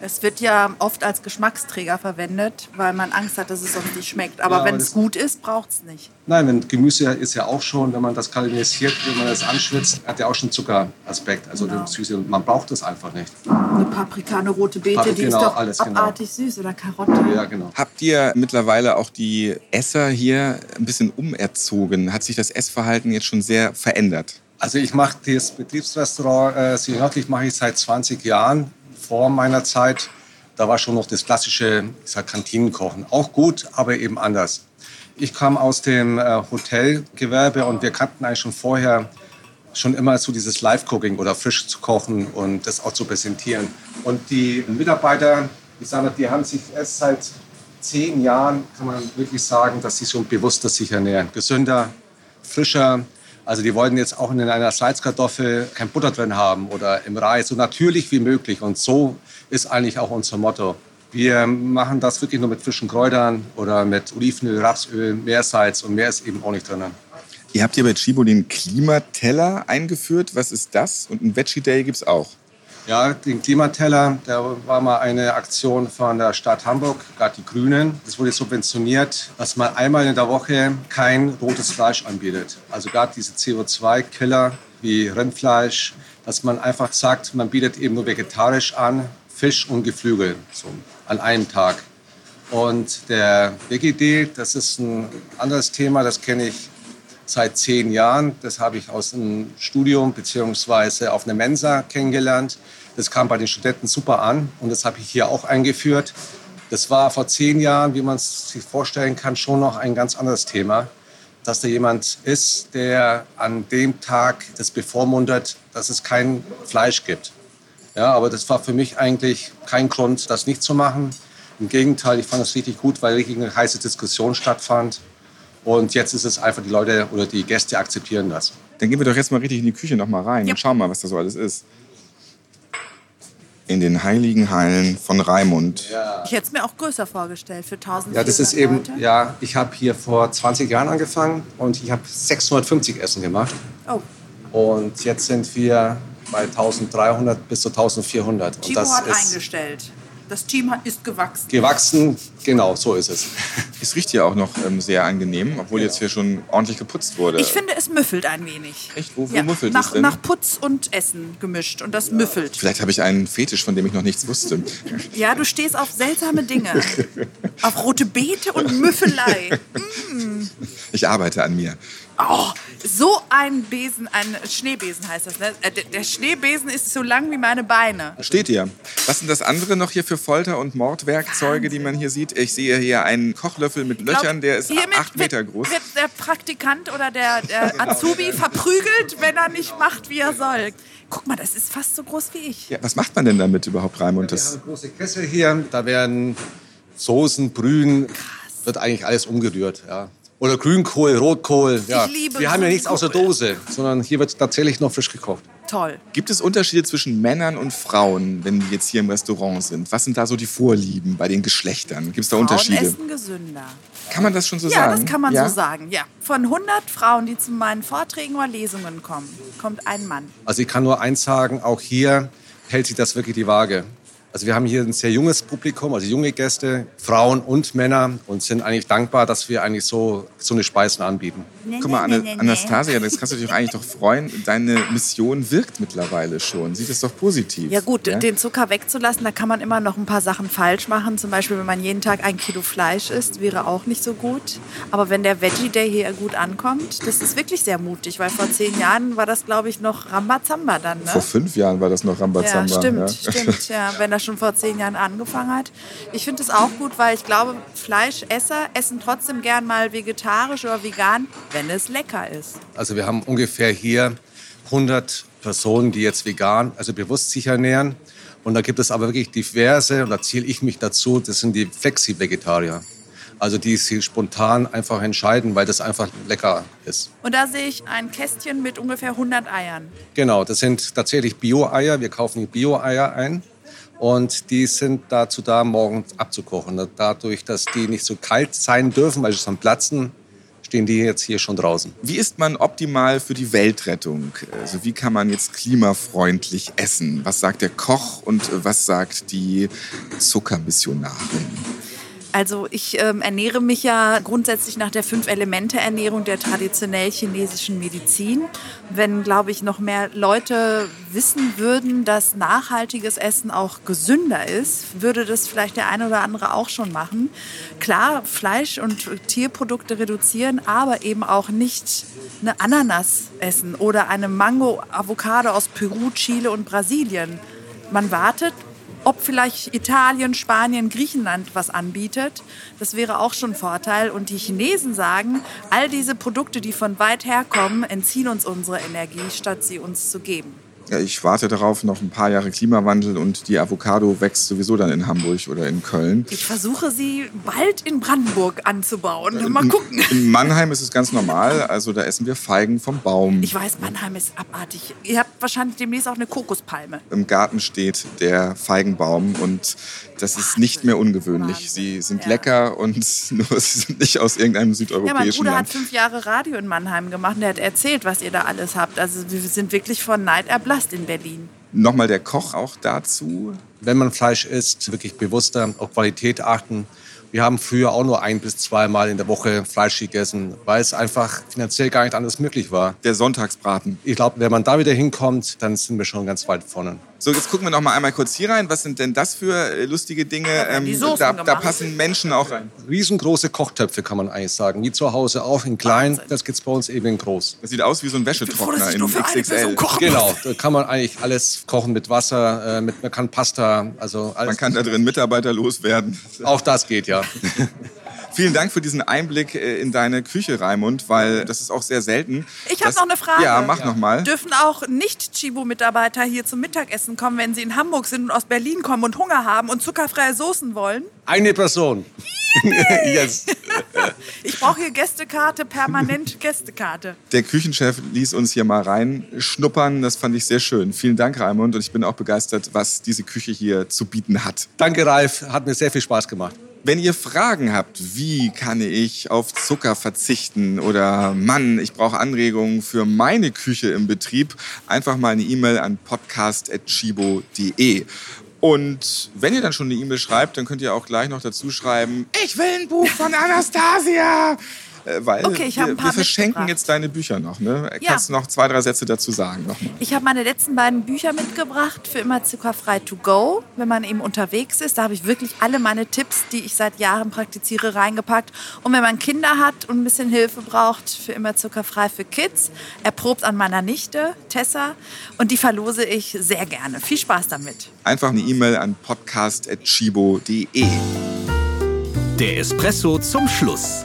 S1: Es wird ja oft als Geschmacksträger verwendet, weil man Angst hat, dass es sonst nicht schmeckt. Aber
S4: Ja,
S1: wenn es gut ist, braucht es nicht.
S4: Nein, wenn Gemüse ist ja auch schon, wenn man das karamellisiert, wenn man das anschwitzt, hat ja auch schon Zuckeraspekt, also
S1: Genau.
S4: Süße. Man braucht das einfach nicht.
S1: Eine Paprika, eine rote Beete,
S4: Papri-
S1: die
S4: genau,
S1: ist doch
S4: alles genau.
S1: abartig süß. Oder Karotte.
S4: Ja, genau.
S3: Habt ihr mittlerweile auch die Esser hier ein bisschen umerzogen? Hat sich das Essverhalten jetzt schon sehr verändert?
S4: Also ich mache das Betriebsrestaurant äh, nördlich mache ich seit 20 Jahren. Vor meiner Zeit, da war schon noch das klassische ich sag, Kantinenkochen. Auch gut, aber eben anders. Ich kam aus dem äh, Hotelgewerbe und wir kannten eigentlich schon vorher schon immer so dieses Live-Cooking oder frisch zu kochen und das auch zu präsentieren. Und die Mitarbeiter, ich sage die haben sich erst seit zehn Jahren, kann man wirklich sagen, dass sie schon bewusster sich ernähren. Gesünder, frischer. Also die wollten jetzt auch in einer Salzkartoffel kein Butter drin haben oder im Reis, so natürlich wie möglich. Und so ist eigentlich auch unser Motto. Wir machen das wirklich nur mit frischen Kräutern oder mit Olivenöl, Rapsöl, Meersalz und mehr ist eben auch nicht drin.
S3: Ihr habt hier bei Chibo den Klimateller eingeführt. Was ist das? Und ein Veggie Day gibt es auch.
S4: Ja, den Klimateller, der war mal eine Aktion von der Stadt Hamburg, gerade die Grünen. Das wurde subventioniert, dass man einmal in der Woche kein rotes Fleisch anbietet. Also gerade diese CO2-Killer wie Rindfleisch, dass man einfach sagt, man bietet eben nur vegetarisch an, Fisch und Geflügel so, an einem Tag. Und der WGD, das ist ein anderes Thema, das kenne ich seit zehn Jahren. Das habe ich aus einem Studium beziehungsweise auf einer Mensa kennengelernt. Das kam bei den Studenten super an und das habe ich hier auch eingeführt. Das war vor zehn Jahren, wie man es sich vorstellen kann, schon noch ein ganz anderes Thema. Dass da jemand ist, der an dem Tag das bevormundet, dass es kein Fleisch gibt. Ja, aber das war für mich eigentlich kein Grund, das nicht zu machen. Im Gegenteil, ich fand es richtig gut, weil richtig eine heiße Diskussion stattfand. Und jetzt ist es einfach, die Leute oder die Gäste akzeptieren das.
S3: Dann gehen wir doch jetzt mal richtig in die Küche noch mal rein
S1: Ja.
S3: und schauen mal, was da so alles ist. In den heiligen Hallen von Raimund.
S1: Ich hätte es mir auch größer vorgestellt für 1000
S4: Ja, das ist eben, ja, ich habe hier vor 20 Jahren angefangen und ich habe 650 Essen gemacht.
S1: Oh,
S4: Und jetzt sind wir bei 1300 bis zu 1400. Und
S1: Timo
S4: das
S1: hat
S4: ist
S1: eingestellt. Das Team ist gewachsen.
S4: gewachsen, genau, so ist es.
S3: Es riecht hier auch noch ähm, sehr angenehm, obwohl jetzt hier schon ordentlich geputzt wurde.
S1: Ich finde, es müffelt ein wenig.
S3: Echt? Wo, wo
S1: Ja,
S3: müffelt
S1: nach,
S3: es denn?
S1: nach Putz und Essen gemischt und das müffelt.
S3: Vielleicht habe ich einen Fetisch, von dem ich noch nichts wusste.
S1: Ja, du stehst auf seltsame Dinge. auf rote Beete und Müffelei.
S3: Ich arbeite an mir.
S1: Oh, so ein Besen, ein Schneebesen heißt das. Ne? Äh, der- Der Schneebesen ist so lang wie meine Beine.
S3: Steht hier. Was sind das andere noch hier für Folter- und Mordwerkzeuge, die man hier sieht? Ich sehe hier einen Kochlöffel mit Löchern, der ist acht Meter
S1: wird,
S3: groß.
S1: Wird der Praktikant oder der, der Azubi verprügelt, wenn er nicht macht, wie er soll. Guck mal, das ist fast so groß wie ich.
S3: Ja, was macht man denn damit überhaupt, Raimund?
S4: Wir
S3: Das,
S4: haben große Kessel hier, da werden Soßen, Brühen, wird eigentlich alles umgerührt. Ja. Oder Grünkohl, Rotkohl. Ja.
S1: liebe
S4: Wir haben ja nichts außer
S1: Grünkohl.
S4: Dose, sondern hier wird tatsächlich noch frisch gekocht.
S1: Toll.
S3: gibt es Unterschiede zwischen Männern und Frauen, wenn die jetzt hier im Restaurant sind? Was sind da so die Vorlieben bei den Geschlechtern? Gibt es da
S1: Frauen
S3: Unterschiede?
S1: essen gesünder.
S3: Kann man das schon so
S1: Ja,
S3: sagen?
S1: das kann man
S3: ja?
S1: so sagen. Ja. Von 100 Frauen, die zu meinen Vorträgen oder Lesungen kommen, kommt ein Mann.
S4: Also ich kann nur eins sagen, auch hier hält sich das wirklich die Waage. Also wir haben hier ein sehr junges Publikum, also junge Gäste, Frauen und Männer und sind eigentlich dankbar, dass wir eigentlich so, so eine Speisen anbieten.
S3: Guck mal, Anne, Anastasia, das kannst du dich doch eigentlich doch freuen. Deine Mission wirkt mittlerweile schon. Sieht es doch positiv.
S1: Ja gut, den Zucker wegzulassen, da kann man immer noch ein paar Sachen falsch machen. Zum Beispiel, wenn man jeden Tag ein Kilo Fleisch isst, wäre auch nicht so gut. Aber wenn der Veggie Day hier gut ankommt, das ist wirklich sehr mutig, weil vor zehn Jahren war das, glaube ich, noch Rambazamba dann. Ne?
S3: Vor fünf Jahren war das noch
S1: Ja,
S3: Rambazamba.
S1: stimmt,
S3: ja.
S1: stimmt. Ja, wenn er schon vor zehn Jahren angefangen hat. Ich finde es auch gut, weil ich glaube, Fleischesser essen trotzdem gern mal vegetarisch oder vegan, wenn es lecker ist.
S4: Also wir haben ungefähr hier 100 Personen, die jetzt vegan, also bewusst sich ernähren. Und da gibt es aber wirklich diverse, und da zähle ich mich dazu, das sind die Flexi-Vegetarier. Also die sich spontan einfach entscheiden, weil das einfach lecker ist.
S1: Und da sehe ich ein Kästchen mit ungefähr 100 Eiern.
S4: Genau, das sind tatsächlich Bio-Eier. Wir kaufen die Bio-Eier ein. Und die sind dazu da, morgens abzukochen. Dadurch, dass die nicht so kalt sein dürfen, weil sie dann platzen, stehen die jetzt hier schon draußen.
S3: Wie ist man optimal für die Weltrettung? Also wie kann man jetzt klimafreundlich essen? Was sagt der Koch und äh, was sagt die Zuckermissionarin?
S1: Also ich ähm, ernähre mich ja grundsätzlich nach der Fünf-Elemente-Ernährung der traditionell chinesischen Medizin. Wenn, glaube ich, noch mehr Leute wissen würden, dass nachhaltiges Essen auch gesünder ist, würde das vielleicht der eine oder andere auch schon machen. Klar, Fleisch und Tierprodukte reduzieren, aber eben auch nicht eine Ananas essen oder eine Mango-Avocado aus Peru, Chile und Brasilien. Man wartet, ob vielleicht Italien, Spanien, Griechenland was anbietet. Das wäre auch schon ein Vorteil. Und die Chinesen sagen, all diese Produkte, die von weit herkommen, entziehen uns unsere Energie, statt sie uns zu geben.
S3: Ich warte darauf, noch ein paar Jahre Klimawandel und die Avocado wächst sowieso dann in Hamburg oder in Köln.
S1: Ich versuche sie bald in Brandenburg anzubauen. Mal gucken.
S3: In Mannheim ist es ganz normal, also da essen wir Feigen vom Baum.
S1: Ich weiß, Mannheim ist abartig. Ihr habt wahrscheinlich demnächst auch eine Kokospalme.
S3: Im Garten steht der Feigenbaum und das ist nicht mehr ungewöhnlich. Sie sind
S1: Ja.
S3: lecker und nur sie sind nicht aus irgendeinem
S1: Ja, mein
S3: südeuropäischen
S1: Bruder hat
S3: Land.
S1: fünf Jahre Radio in Mannheim gemacht und der hat erzählt, was ihr da alles habt. Also wir sind wirklich von Neid erblasst in Berlin.
S3: Nochmal der Koch auch dazu.
S4: Wenn man Fleisch isst, wirklich bewusster auf Qualität achten. Wir haben früher auch nur ein bis zweimal in der Woche Fleisch gegessen, weil es einfach finanziell gar nicht anders möglich war.
S3: Der Sonntagsbraten.
S4: Ich glaube, wenn man da wieder hinkommt, dann sind wir schon ganz weit vorne.
S3: So, jetzt gucken wir noch mal einmal kurz hier rein. Was sind denn das für äh, lustige Dinge? Ähm,
S1: die Soßen
S3: da, da passen Menschen auch rein.
S4: Riesengroße Kochtöpfe kann man eigentlich sagen. Wie zu Hause auch in klein.
S1: Wahnsinn.
S4: Das gibt's bei uns eben in groß.
S3: Das sieht aus wie so ein Wäschetrockner in XXL.
S4: Genau, da kann man eigentlich alles kochen mit Wasser, äh, mit, man kann Pasta, also alles.
S3: Man kann da drin Mitarbeiter loswerden.
S4: auch das geht ja.
S3: Vielen Dank für diesen Einblick äh, in deine Küche, Raimund, weil das ist auch sehr selten.
S1: Ich habe noch eine Frage.
S3: Ja, mach noch mal.
S1: Dürfen auch Nicht-Chibo-Mitarbeiter hier zum Mittagessen kommen, wenn sie in Hamburg sind und aus Berlin kommen und Hunger haben und zuckerfreie Soßen wollen?
S4: Eine Person. yes.
S1: Ich brauche hier Gästekarte, permanent Gästekarte.
S3: Der Küchenchef ließ uns hier mal reinschnuppern. Das fand ich sehr schön. Vielen Dank, Raimund. Und ich bin auch begeistert, was diese Küche hier zu bieten hat.
S4: Danke, Ralf. Hat mir sehr viel Spaß gemacht.
S3: Wenn ihr Fragen habt, wie kann ich auf Zucker verzichten oder Mann, ich brauche Anregungen für meine Küche im Betrieb, einfach mal eine E-Mail an podcast.chibo.de. Und wenn ihr dann schon eine E-Mail schreibt, dann könnt ihr auch gleich noch dazu schreiben, ich will ein Buch von Anastasia. Äh, Weil
S1: Okay,
S3: wir,
S1: ein paar
S3: wir verschenken jetzt deine Bücher noch. Ne?
S1: Ja.
S3: Kannst du noch zwei, drei Sätze dazu sagen? Nochmal.
S1: Ich habe meine letzten beiden Bücher mitgebracht für immer zuckerfrei to go, wenn man eben unterwegs ist. Da habe ich wirklich alle meine Tipps, die ich seit Jahren praktiziere, reingepackt. Und wenn man Kinder hat und ein bisschen Hilfe braucht, für immer zuckerfrei für Kids, erprobt an meiner Nichte Tessa und die verlose ich sehr gerne. Viel Spaß damit.
S3: Einfach eine E-Mail an podcast.chibo.de.
S5: Der Espresso zum Schluss.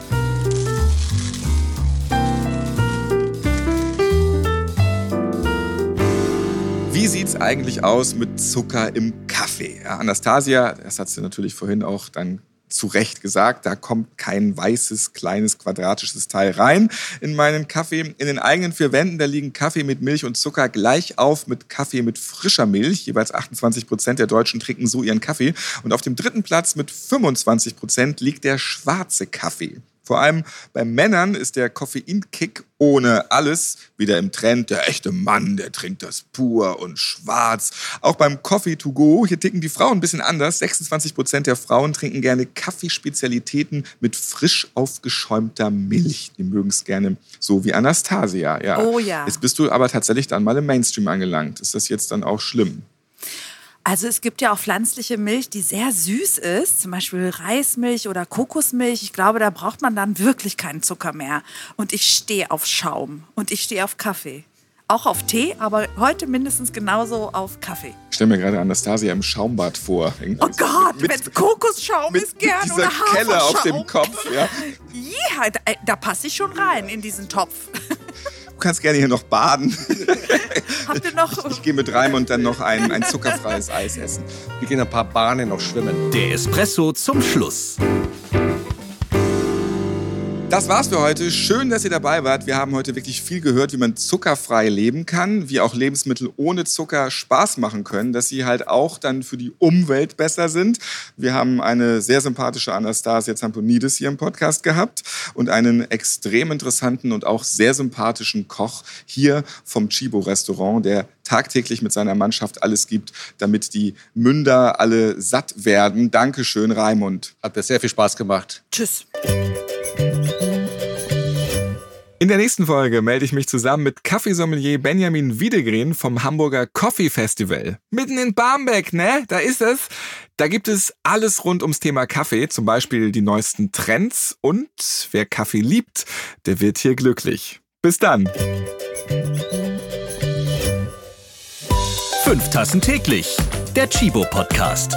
S3: Wie sieht's eigentlich aus mit Zucker im Kaffee? Anastasia, das hat sie natürlich vorhin auch dann zu Recht gesagt, da kommt kein weißes, kleines, quadratisches Teil rein in meinen Kaffee. In den eigenen vier Wänden, da liegen Kaffee mit Milch und Zucker gleich auf mit Kaffee mit frischer Milch. Jeweils 28 Prozent der Deutschen trinken so ihren Kaffee. Und auf dem dritten Platz mit 25 Prozent liegt der schwarze Kaffee. Vor allem bei Männern ist der Koffeinkick ohne alles wieder im Trend. Der echte Mann, der trinkt das pur und schwarz. Auch beim Coffee to go, hier ticken die Frauen ein bisschen anders. 26 Prozent der Frauen trinken gerne Kaffeespezialitäten mit frisch aufgeschäumter Milch. Die mögen es gerne so wie Anastasia. Ja.
S1: Oh ja.
S3: Jetzt bist du aber tatsächlich dann mal im Mainstream angelangt. Ist das jetzt dann auch schlimm?
S1: Also es gibt ja auch pflanzliche Milch, die sehr süß ist, zum Beispiel Reismilch oder Kokosmilch. Ich glaube, da braucht man dann wirklich keinen Zucker mehr. Und ich stehe auf Schaum und ich stehe auf Kaffee. Auch auf Tee, aber heute mindestens genauso auf Kaffee.
S3: Ich stelle mir gerade Anastasia im Schaumbad vor.
S1: Oh Gott,
S3: Mit-
S1: wenn Kokosschaum
S3: mit,
S1: ist, gerne
S3: mit dieser
S1: oder
S3: Kelle auf dem. Kopf. Ja.
S1: Ja, da, äh, da passe ich schon rein in diesen Topf.
S3: Du kannst gerne hier noch baden.
S1: Habt ihr noch
S3: Ich gehe mit rein und dann noch ein, ein zuckerfreies Eis essen.
S4: Wir gehen ein paar Bahnen noch schwimmen.
S5: Der Espresso zum Schluss.
S3: Das war's für heute. Schön, dass ihr dabei wart. Wir haben heute wirklich viel gehört, wie man zuckerfrei leben kann, wie auch Lebensmittel ohne Zucker Spaß machen können, dass sie halt auch dann für die Umwelt besser sind. Wir haben eine sehr sympathische Anastasia Zamponidis hier im Podcast gehabt und einen extrem interessanten und auch sehr sympathischen Koch hier vom Chibo Restaurant, der tagtäglich mit seiner Mannschaft alles gibt, damit die Münder alle satt werden. Dankeschön, Raimund.
S4: Hat mir sehr viel Spaß gemacht.
S1: Tschüss.
S3: In der nächsten Folge melde ich mich zusammen mit Kaffeesommelier Benjamin Wiedegren vom Hamburger Coffee Festival. Mitten in Barmbek, ne? Da ist es. Da gibt es alles rund ums Thema Kaffee, zum Beispiel die neuesten Trends und wer Kaffee liebt, der wird hier glücklich. Bis dann.
S5: Fünf Tassen täglich. Der Chibo Podcast.